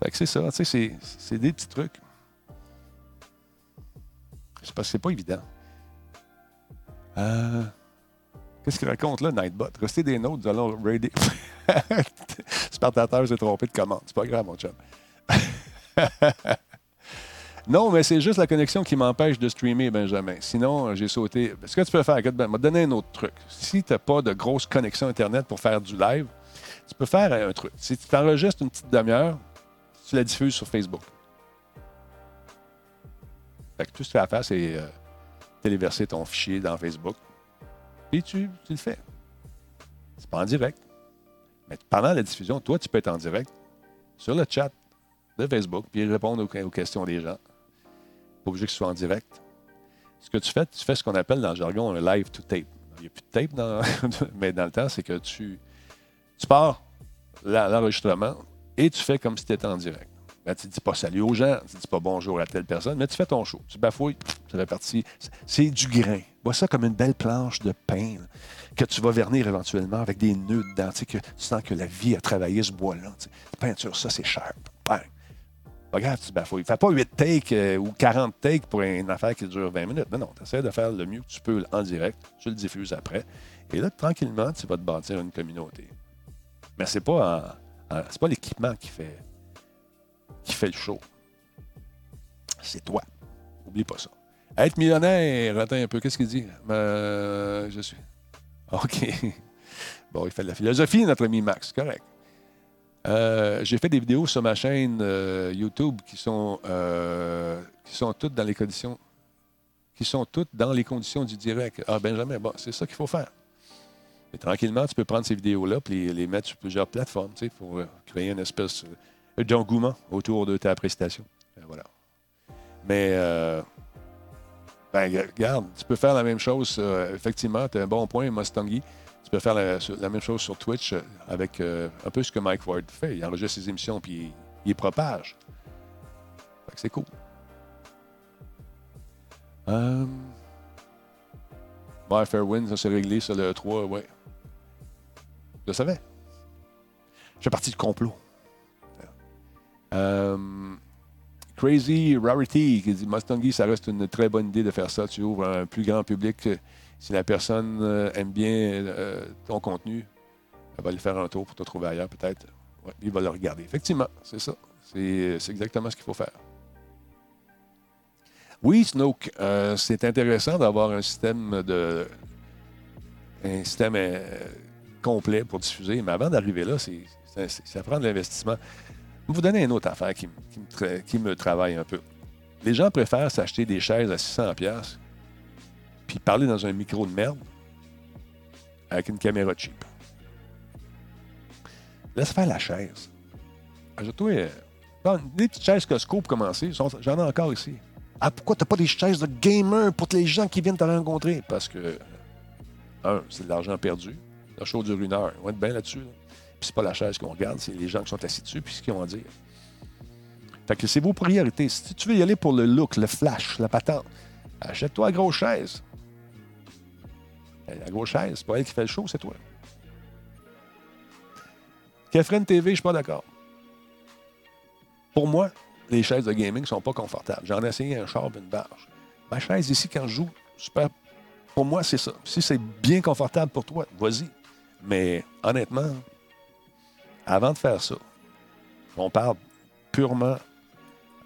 Fait que c'est ça, tu sais, c'est- des petits trucs. C'est c'est pas évident. Euh, Qu'est-ce qu'il raconte là, Nightbot? Restez des notes, nous allons raider. Spartateur s'est trompé de commande. C'est pas grave, mon chum. non, mais c'est juste la connexion qui m'empêche de streamer, Benjamin. Sinon, euh, j'ai sauté. Ce que tu peux faire, regarde, ben, m'a donné un autre truc. Si tu n'as pas de grosse connexion Internet pour faire du live, Tu peux faire un truc. Si tu t'enregistres une petite demi-heure, tu la diffuses sur Facebook. Fait tout ce que tu as à faire, c'est euh, téléverser ton fichier dans Facebook. Puis tu, le fais. C'est pas en direct. Mais pendant la diffusion, toi, tu peux être en direct sur le chat de Facebook, puis répondre aux questions des gens. Obligé que ce soit en direct. Ce que tu fais, tu fais ce qu'on appelle dans le jargon un live to tape. Il n'y a plus de tape, dans, mais dans le temps, c'est que tu, tu pars l'enregistrement et tu fais comme si tu étais en direct. Ben, tu ne dis pas salut aux gens, tu ne dis pas bonjour à telle personne, mais tu fais ton show. Tu bafouilles, ça fait partie. C'est- du grain. Vois ça comme une belle planche de pain que tu vas vernir éventuellement avec des nœuds dedans. Tu, sens que la vie a travaillé ce bois-là. peinture, ça, c'est cher. Pas grave, tu bafouilles. Fais pas 8 takes euh, ou 40 takes pour une affaire qui dure 20 minutes. Non, non, tu essaies de faire le mieux que tu peux en direct. Tu le diffuses après. Et là, tranquillement, tu vas te bâtir une communauté. Mais c'est pas, pas l'équipement qui fait, qui fait le show. C'est toi. Oublie pas ça. Être millionnaire, attends un peu, qu'est-ce qu'il dit? Euh, je suis. OK. Bon, il fait de la philosophie, notre ami Max, correct. Euh, J'ai fait des vidéos sur ma chaîne euh, YouTube qui sont, euh, qui sont toutes dans les conditions qui sont toutes dans les conditions du direct. Ah, Benjamin, bon, c'est ça qu'il faut faire. Tranquillement, tu peux prendre ces vidéos-là et les, mettre sur plusieurs plateformes pour créer une espèce d'engouement autour de ta prestation. Euh, voilà. Mais, ben, regarde, tu peux faire la même chose. effectivement, tu as un bon point, Mustangi. Tu peux faire la, même chose sur Twitch euh, avec euh, un peu ce que Mike Ward fait. Il enregistre ses émissions puis il, les propage. Fait que c'est cool. Euh... Ouais, Fairwind, ça s'est réglé sur le 3, ouais. Je le savais. Je fais partie du complot. Euh, Crazy Rarity qui dit Mustangi, ça reste une très bonne idée de faire ça. Tu ouvres un plus grand public. Si la personne euh, aime bien euh, ton contenu, elle va aller faire un tour pour te trouver ailleurs, peut-être. Il va le regarder. Effectivement, c'est ça. C'est c'est exactement ce qu'il faut faire. Oui, Snoke, euh, c'est intéressant d'avoir un système de un système euh, complet pour diffuser, mais avant d'arriver là, c'est, c'est- ça prend de l'investissement. Je vais vous donner une autre affaire qui me, tra- qui me travaille un peu. Les gens préfèrent s'acheter des chaises à 600$ puis parler dans un micro de merde avec une caméra cheap. Laisse faire la chaise. Ajoute-toi euh, des petites chaises Costco pour commencer. J'en ai encore ici. Ah, pourquoi t'as pas des chaises de gamer pour les gens qui viennent te rencontrer? Parce que, un, c'est de l'argent perdu. Le show dure une heure. On va être bien là-dessus. là. Puis c'est pas la chaise qu'on regarde, c'est les gens qui sont assis dessus, puis ce qu'ils ont à dire. Fait que c'est vos priorités. Si tu veux y aller pour le look, le flash, la patente, achète-toi la grosse chaise. La grosse chaise, c'est pas elle qui fait le show, c'est toi. Catherine TV, je suis pas d'accord. Pour moi, les chaises de gaming sont pas confortables. J'en ai essayé un char une barge. Ma chaise ici, quand je joue, super. Pour moi, c'est ça. Si c'est bien confortable pour toi, vas-y. Mais honnêtement, avant de faire ça, on parle purement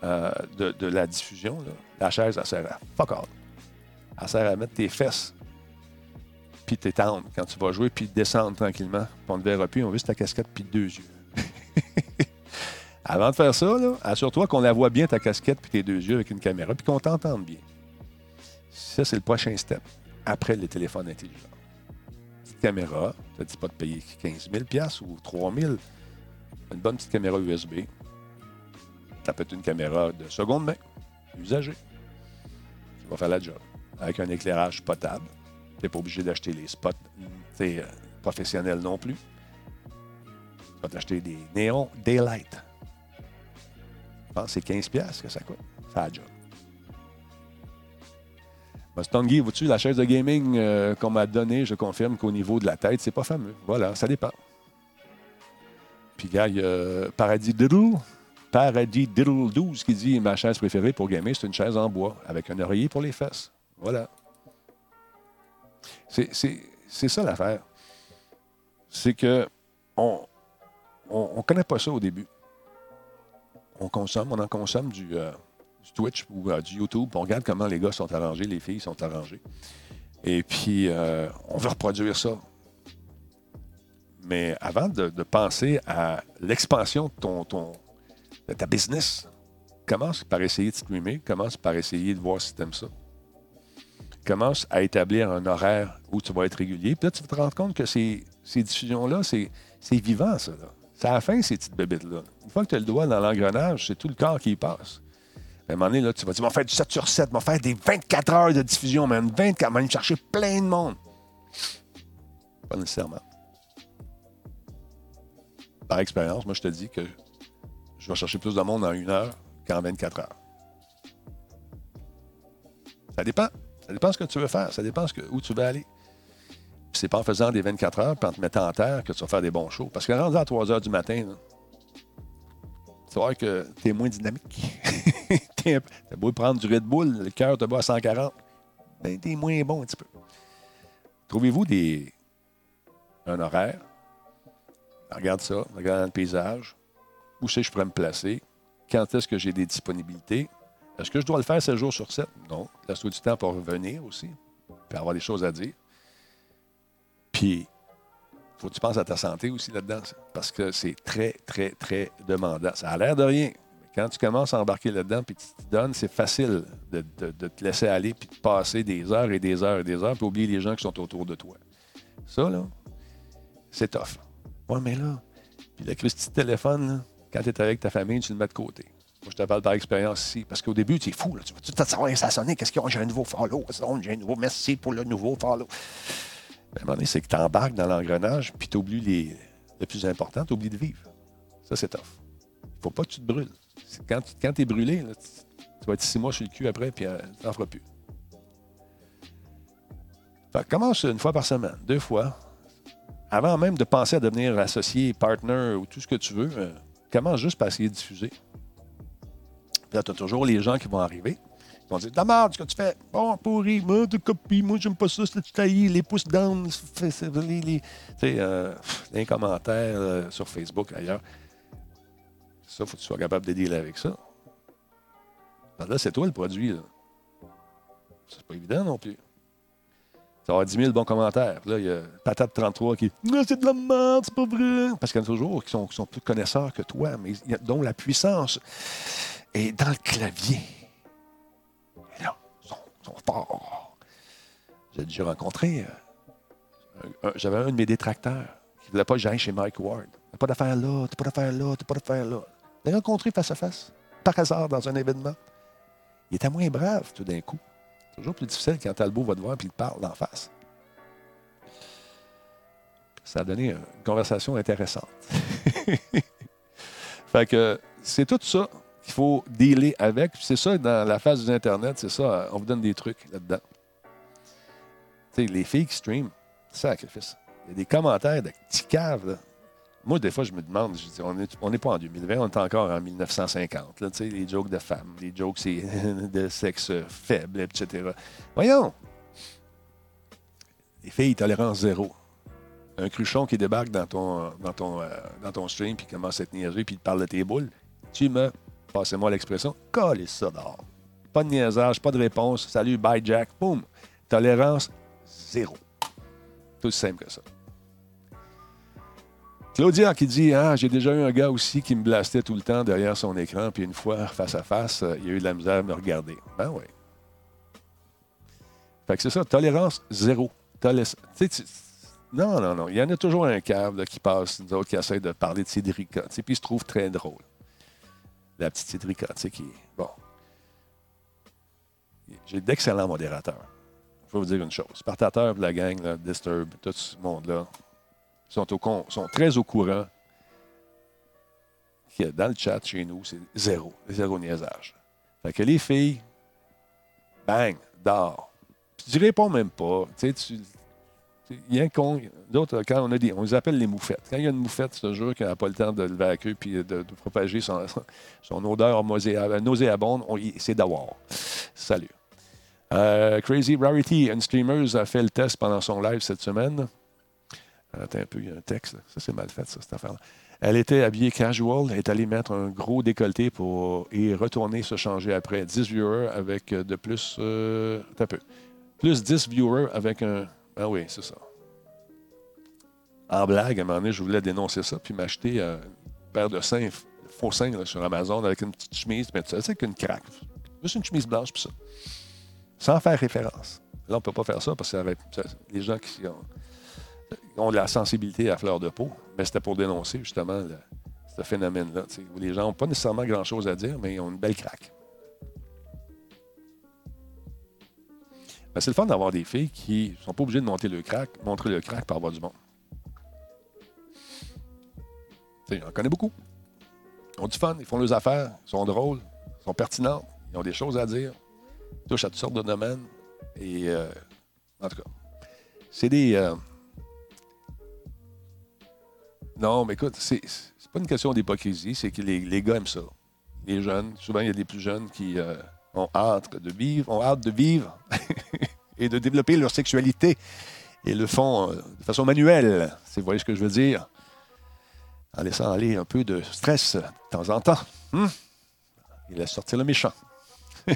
euh, de, la diffusion. La chaise, elle sert à fuck all. Elle sert à mettre tes fesses puis t'étendre quand tu vas jouer, puis descendre tranquillement. Puis on ne verra plus, on veut ta casquette puis deux yeux. Avant de faire ça, assure-toi qu'on la voit bien, ta casquette puis tes deux yeux avec une caméra, puis qu'on t'entende bien. Ça, c'est le prochain step, après les téléphones intelligents. Petite caméra, ça ne dit pas de payer 15 000 ou 3 000 Une bonne petite caméra USB. Ça peut être une caméra de seconde main, usagée, qui va faire la job, avec un éclairage potable. Tu n'es pas obligé d'acheter les spots euh, professionnels non plus. Tu vas t'acheter des néons Daylight. Je pense que c'est 15$ piastres que ça coûte. Ça a job. Mustangi, vois-tu, la chaise de gaming euh, qu'on m'a donnée, je confirme qu'au niveau de la tête, c'est pas fameux. Voilà, ça dépend. Puis, gars, il y a Paradis Diddle, Paradis Diddle 12 qui dit Ma chaise préférée pour gamer, c'est une chaise en bois avec un oreiller pour les fesses. Voilà. C'est- ça l'affaire. C'est que on ne connaît pas ça au début. On consomme, on en consomme du, euh, Twitch ou euh, du YouTube. On regarde comment les gars sont arrangés, les filles sont arrangées. Et puis, euh, on veut reproduire ça. Mais avant de, de penser à l'expansion de, ton, ton- de ta business, commence par essayer de streamer, commence par essayer de voir si tu aimes ça. Commence à établir un horaire où tu vas être régulier. Puis là, tu vas te rendre compte que ces, ces diffusions-là, c'est vivant, ça. C'est à la fin, ces petites bébites-là. Une fois que tu as le doigt dans l'engrenage, c'est tout le corps qui y passe. À un moment donné, là, tu vas dire, on va faire du 7 sur 7, on va faire des 24 heures de diffusion, man. 24, on va chercher plein de monde. Pas nécessairement. Par expérience, moi, je te dis que je vais chercher plus de monde en une heure qu'en 24 heures. Ça dépend. Ça dépend ce que tu veux faire. Ça dépend où tu veux aller. C'est pas en faisant des 24 heures puis en te mettant en terre que tu vas faire des bons shows. Parce que rendu à 3 heures du matin, tu vas voir que tu es moins dynamique. t'as beau prendre du Red Bull, le cœur te bat à 140, ben t'es moins bon un petit peu. Trouvez-vous des un horaire? Regarde ça, regarde le paysage. Où c'est que je pourrais me placer? Quand est-ce que j'ai des disponibilités? Est-ce que je dois le faire 7 jours sur 7? Non. Laisse-toi du temps pour revenir aussi, puis avoir des choses à dire. Puis, faut que tu penses à ta santé aussi là-dedans, parce que c'est très, très, très demandant. Ça a l'air de rien. Mais quand tu commences à embarquer là-dedans, puis tu te donnes, c'est facile de, te laisser aller, puis de passer des heures et des heures et des heures, puis oublier les gens qui sont autour de toi. Ça, là, c'est tough. Ouais, mais là, puis le Christy de téléphone, quand tu es avec ta famille, tu le mets de côté. Moi, je te parle par expérience ici. Parce qu'au début, tu es fou. Tu vas tout savoir, ça a sonné. Qu'est-ce qu'il y a? J'ai un nouveau follow. J'ai un nouveau merci pour le nouveau follow. Mais à un moment donné, c'est que tu embarques dans l'engrenage, puis tu oublies les... le plus important, tu oublies de vivre. Ça, c'est tough. Il faut pas que tu te brûles. Quand tu quand es brûlé, tu, vas être six mois sur le cul après, puis euh, tu n'en feras plus. Commence une fois par semaine, deux fois. Avant même de penser à devenir associé, partner ou tout ce que tu veux, euh, commence juste par essayer de diffuser. Puis là, tu as toujours les gens qui vont arriver. Ils vont dire De la merde, ce que tu fais? Bon, pourri, moi, tu copies, moi, j'aime pas ça, c'est tu taillis, les pouces down, les, tu sais, euh, les commentaires euh, sur Facebook, ailleurs. Ça, faut que tu sois capable de dealer avec ça. Que là, c'est toi le produit. C'est pas évident non plus. Tu vas avoir 10 000 bons commentaires. Là, il y a Patate 33 qui Non, c'est de la merde, c'est pas vrai. Parce qu'il y en a toujours qui sont, plus connaisseurs que toi, mais dont la puissance est dans le clavier. Et là, ils sont forts. J'ai déjà rencontré. euh, J'avais un de mes détracteurs qui ne voulait pas que chez Mike Ward. T'as pas d'affaire là, t'as pas d'affaire là, t'as pas d'affaire là. Je l'ai rencontré face à face, par hasard, dans un événement. Il était moins brave tout d'un coup. C'est toujours plus difficile quand Talbot va te voir et il parle d'en face. Ça a donné une conversation intéressante. fait que c'est tout ça qu'il faut dealer avec. C'est ça, dans la phase du Internet, c'est ça, on vous donne des trucs là-dedans. Tu sais, les filles qui streament, sacrifice. Il y a des commentaires de petits caves, là. Moi, des fois, je me demande, je dis, on n'est pas en 2020, on est encore en 1950. Là, les jokes de femmes, les jokes de sexe faible, etc. Voyons! Les filles, tolérance zéro. Un cruchon qui débarque dans ton, dans ton, euh, dans ton stream puis commence à te niaiser puis te parle de tes boules, tu me, passez-moi l'expression, colle ça dehors. Pas de niaisage, pas de réponse. Salut, bye Jack, boum. Tolérance zéro. Tout simple que ça. Claudia qui dit Ah, j'ai déjà eu un gars aussi qui me blastait tout le temps derrière son écran, puis une fois, face à face, euh, il a eu de la misère à me regarder. Ben oui. Fait que c'est ça, tolérance zéro. Non, non, non. Il y en a toujours un câble là, qui passe, qui essaie de parler de sais, puis il se trouve très drôle. La petite tu sais, qui est. Bon. J'ai d'excellents modérateurs. Je vais vous dire une chose. Spartateur, la gang, Disturb, tout ce monde-là, sont, au sont très au courant que dans le chat chez nous, c'est zéro, zéro niaisage. Fait que les filles, bang, dors. Tu réponds même pas. Tu sais, tu. Tu- Il y a un con. D'autres, quand on a des. On les appelle les moufettes. Quand il y a une moufette, c'est un jour qui n'a pas le temps de lever la queue puis de, propager son, odeur nauséa- nauséabonde, c'est d'avoir. Salut. Euh, Crazy Rarity, une streamer, a fait le test pendant son live cette semaine. Attends un peu, il y a un texte. Ça, c'est mal fait, ça, cette affaire-là. Elle était habillée casual, est allée mettre un gros décolleté pour et retourner se changer après. 10 viewers avec euh, de plus. Euh, un peu. Plus 10 viewers avec un. Ah oui, c'est ça. en blague, à un moment donné, je voulais dénoncer ça, puis m'acheter euh, une paire de seins, faux seins sur Amazon avec une petite chemise, mais tu sais, avec une craque. Juste une chemise blanche, puis ça. Sans faire référence. Là, on ne peut pas faire ça parce que les gens qui ont, de la sensibilité à fleur de peau, mais c'était pour dénoncer justement ce phénomène-là, où les gens n'ont pas nécessairement grand-chose à dire, mais ils ont une belle craque. Ben, c'est le fun d'avoir des filles qui sont pas obligées de monter le crack, montrer le crack pour avoir du monde. Tu sais, on en connaît beaucoup. Ils ont du fun, ils font leurs affaires, ils sont drôles, ils sont pertinents, ils ont des choses à dire, ils touchent à toutes sortes de domaines. Et euh, en tout cas, c'est des. euh, Non, mais écoute, c'est pas une question d'hypocrisie, c'est que les, les gars aiment ça. Les jeunes, souvent il y a des plus jeunes qui euh, ont hâte de vivre, ont hâte de vivre et de développer leur sexualité et le font euh, de façon manuelle. Si vous voyez ce que je veux dire. En laissant aller un peu de stress de temps en temps. Hmm? Il laisse sortir le méchant.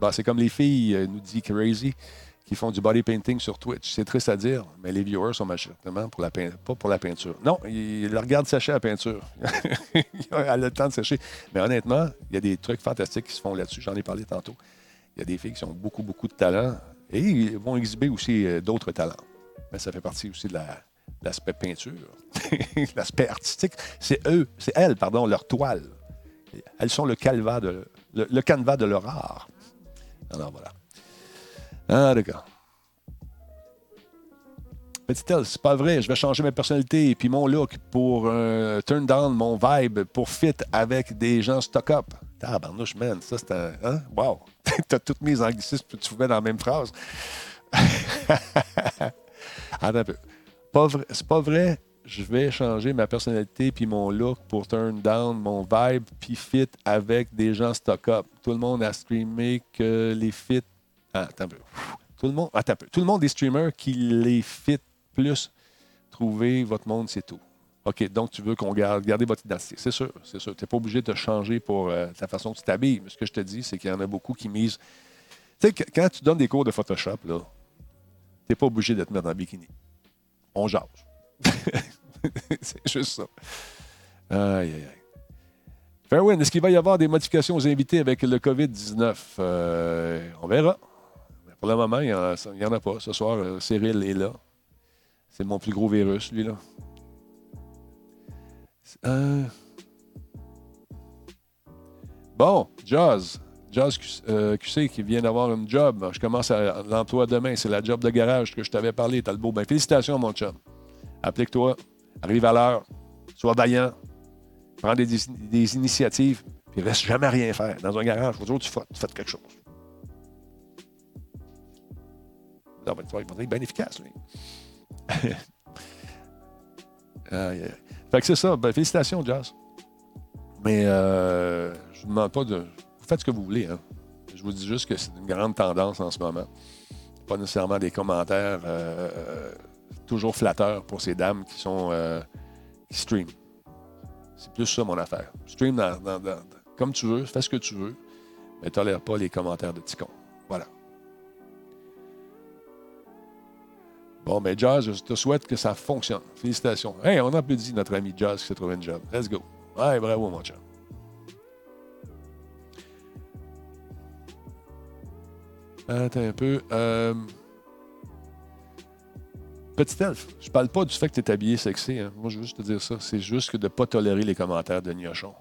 Bon, c'est comme les filles, euh, nous dit Crazy, qui font du body painting sur Twitch. C'est triste à dire, mais les viewers sont majoritairement pour la pein- pas pour la peinture. Non, ils regardent sécher la peinture. Elle a le temps de sécher. Mais honnêtement, il y a des trucs fantastiques qui se font là-dessus. J'en ai parlé tantôt. Il y a des filles qui ont beaucoup, beaucoup de talent et ils vont exhiber aussi euh, d'autres talents. Mais ça fait partie aussi de la- de l'aspect peinture, l'aspect artistique. C'est eux, c'est elles, pardon, leur toile. Elles sont le, calva de, le canevas de leur art. Alors voilà. Ah, d'accord. Petite elle, c'est pas vrai, je vais changer ma personnalité et puis mon look pour euh, turn down mon vibe pour fit avec des gens stock up. Tabarnouche, man, ça c'est un. Hein? Wow! T'as toutes mes anglicismes que tu mets dans la même phrase. Attends un peu. C'est pas vrai, je vais changer ma personnalité puis mon look pour turn down mon vibe puis fit avec des gens stock up. Tout le monde a streamé que les fit. Ah, un peu. Tout le monde. Attends un peu. Tout le monde des streamers qui les fit plus. Trouvez votre monde, c'est tout. OK, donc tu veux qu'on garde garder votre identité. C'est sûr, c'est sûr. Tu n'es pas obligé de changer pour euh, ta façon que tu t'habilles. Mais ce que je te dis, c'est qu'il y en a beaucoup qui misent. Tu sais, quand tu donnes des cours de Photoshop, là, tu n'es pas obligé de te mettre en bikini. On jase. c'est juste ça. Aïe, aïe, aïe. Fairwin, est-ce qu'il va y avoir des modifications aux invités avec le COVID-19? Euh, on verra. Pour le moment, il n'y en, a pas. Ce soir, euh, Cyril est là. C'est mon plus gros virus, lui, là. Euh, Bon, Jazz. Jazz euh, QC qui vient d'avoir un job. Je commence à l'emploi demain. C'est la job de garage que je t'avais parlé, Talbot. Ben, félicitations, mon chum. Applique-toi. Arrive à l'heure. Sois vaillant. Prends des, des initiatives. Puis reste jamais à rien faire. Dans un garage, faut toujours que tu fasses quelque chose. Non, il va être bien efficace, lui. Fait que c'est ça. Ben, félicitations, Jazz. Mais euh, je ne vous demande pas de. Vous faites ce que vous voulez. Hein. Je vous dis juste que c'est une grande tendance en ce moment. Pas nécessairement des commentaires euh, toujours flatteurs pour ces dames qui sont euh, qui streament. C'est plus ça mon affaire. Stream dans- comme tu veux, fais ce que tu veux, mais tolère pas les commentaires de Ticon. Bon, mais Jazz, je te souhaite que ça fonctionne. Félicitations. Hey, on applaudit notre ami Jazz qui s'est trouvé un job. Let's go. Ouais, bravo, mon chum. Attends un peu. Euh... Petit elfe, je parle pas du fait que tu es habillé sexy. hein. Moi, je veux juste te dire ça. C'est juste que de ne pas tolérer les commentaires de Niochon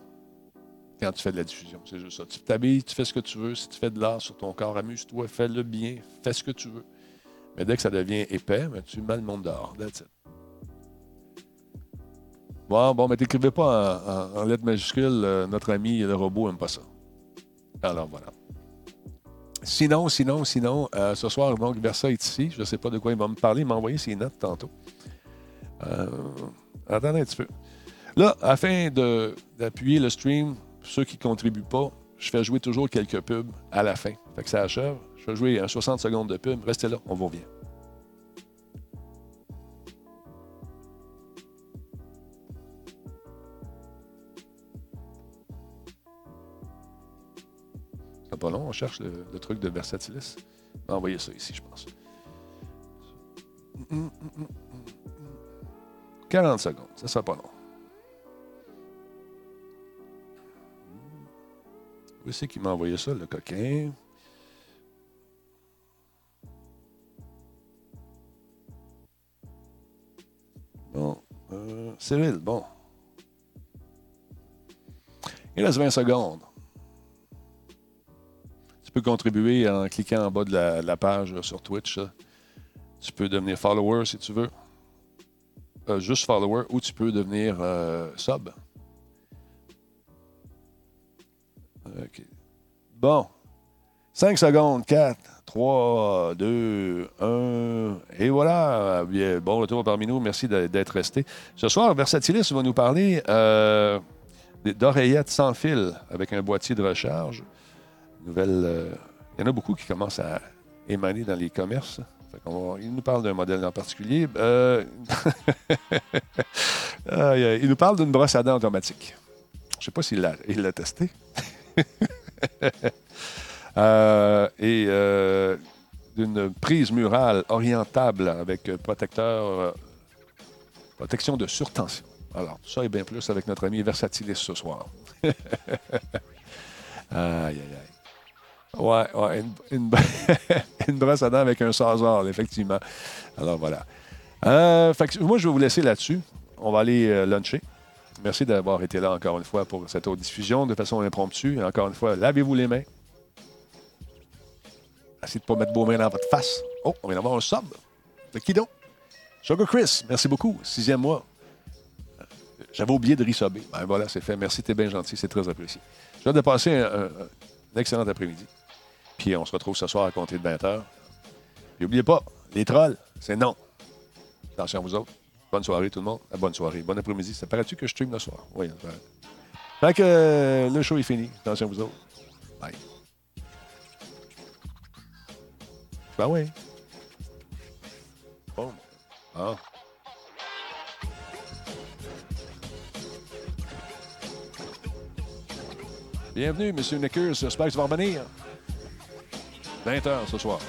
quand tu fais de la diffusion. C'est juste ça. Tu t'habilles, tu fais ce que tu veux. Si tu fais de l'art sur ton corps, amuse-toi, fais-le bien, fais ce que tu veux. Mais dès que ça devient épais, ben, tu mets le monde dehors. Bon, bon, mais t'écrivais pas en, lettres majuscules, euh, notre ami le robot aime pas ça. Alors voilà. Sinon, sinon, sinon, euh, ce soir, donc, Versa est ici. Je ne sais pas de quoi il va me parler. Il m'a envoyé ses notes tantôt. Euh, attendez un petit peu. Là, afin d'appuyer le stream, ceux qui ne contribuent pas, je fais jouer toujours quelques pubs à la fin. Fait que ça achève. Je fais jouer un 60 secondes de pub. Restez là, on vous revient. C'est pas long, on cherche le, truc de Versatilis. On va envoyer ça ici, je pense. 40 secondes. Ça sera pas long. Où c'est qui m'a envoyé ça, le coquin? Bon. Euh, Cyril, bon. Il reste 20 secondes. Tu peux contribuer en cliquant en bas de la, page sur Twitch. Tu peux devenir follower si tu veux. Euh, juste follower ou tu peux devenir euh, sub. OK. Bon. 5 secondes. 4, 3, 2, 1. Et voilà. Bon retour parmi nous. Merci d'être resté. Ce soir, Versatilis va nous parler euh, d'oreillettes sans fil avec un boîtier de recharge. Nouvelle. euh, il y en a beaucoup qui commencent à émaner dans les commerces. Il nous parle d'un modèle en particulier. Euh, il nous parle d'une brosse à dents automatique. Je ne sais pas s'il l'a il l'a testé. Euh, et euh, d'une prise murale orientable avec protecteur, euh, protection de surtension. Alors, tout ça et bien plus avec notre ami Versatilis ce soir. aïe, aïe, aïe. Ouais, ouais, une, une, brosse à dents avec un sazor, effectivement. Alors, voilà. Moi, je vais vous laisser là-dessus. On va aller luncher. Merci d'avoir été là encore une fois pour cette autre diffusion de façon impromptue. Encore une fois, lavez-vous les mains. Essayez de ne pas mettre vos mains dans votre face. Oh, on vient d'avoir un sub. De qui donc? Sugar Chris, merci beaucoup. Sixième mois. J'avais oublié de resubber. Ben voilà, c'est fait. Merci, t'es bien gentil. C'est très apprécié. J'ai hâte de passer un, excellent après-midi. Puis on se retrouve ce soir à compter de 20h. Puis n'oubliez pas, les trolls, c'est non. Attention à vous autres. Bonne soirée tout le monde. Ah, bonne soirée. Bon après-midi. Ça paraît-tu que je stream le soir? Oui. ça. Fait que euh, le show est fini. Attention à vous autres. Bye. Ben oui. Bon. Ah. Bienvenue, M. Nickers. J'espère que tu vas revenir. 20h ce soir.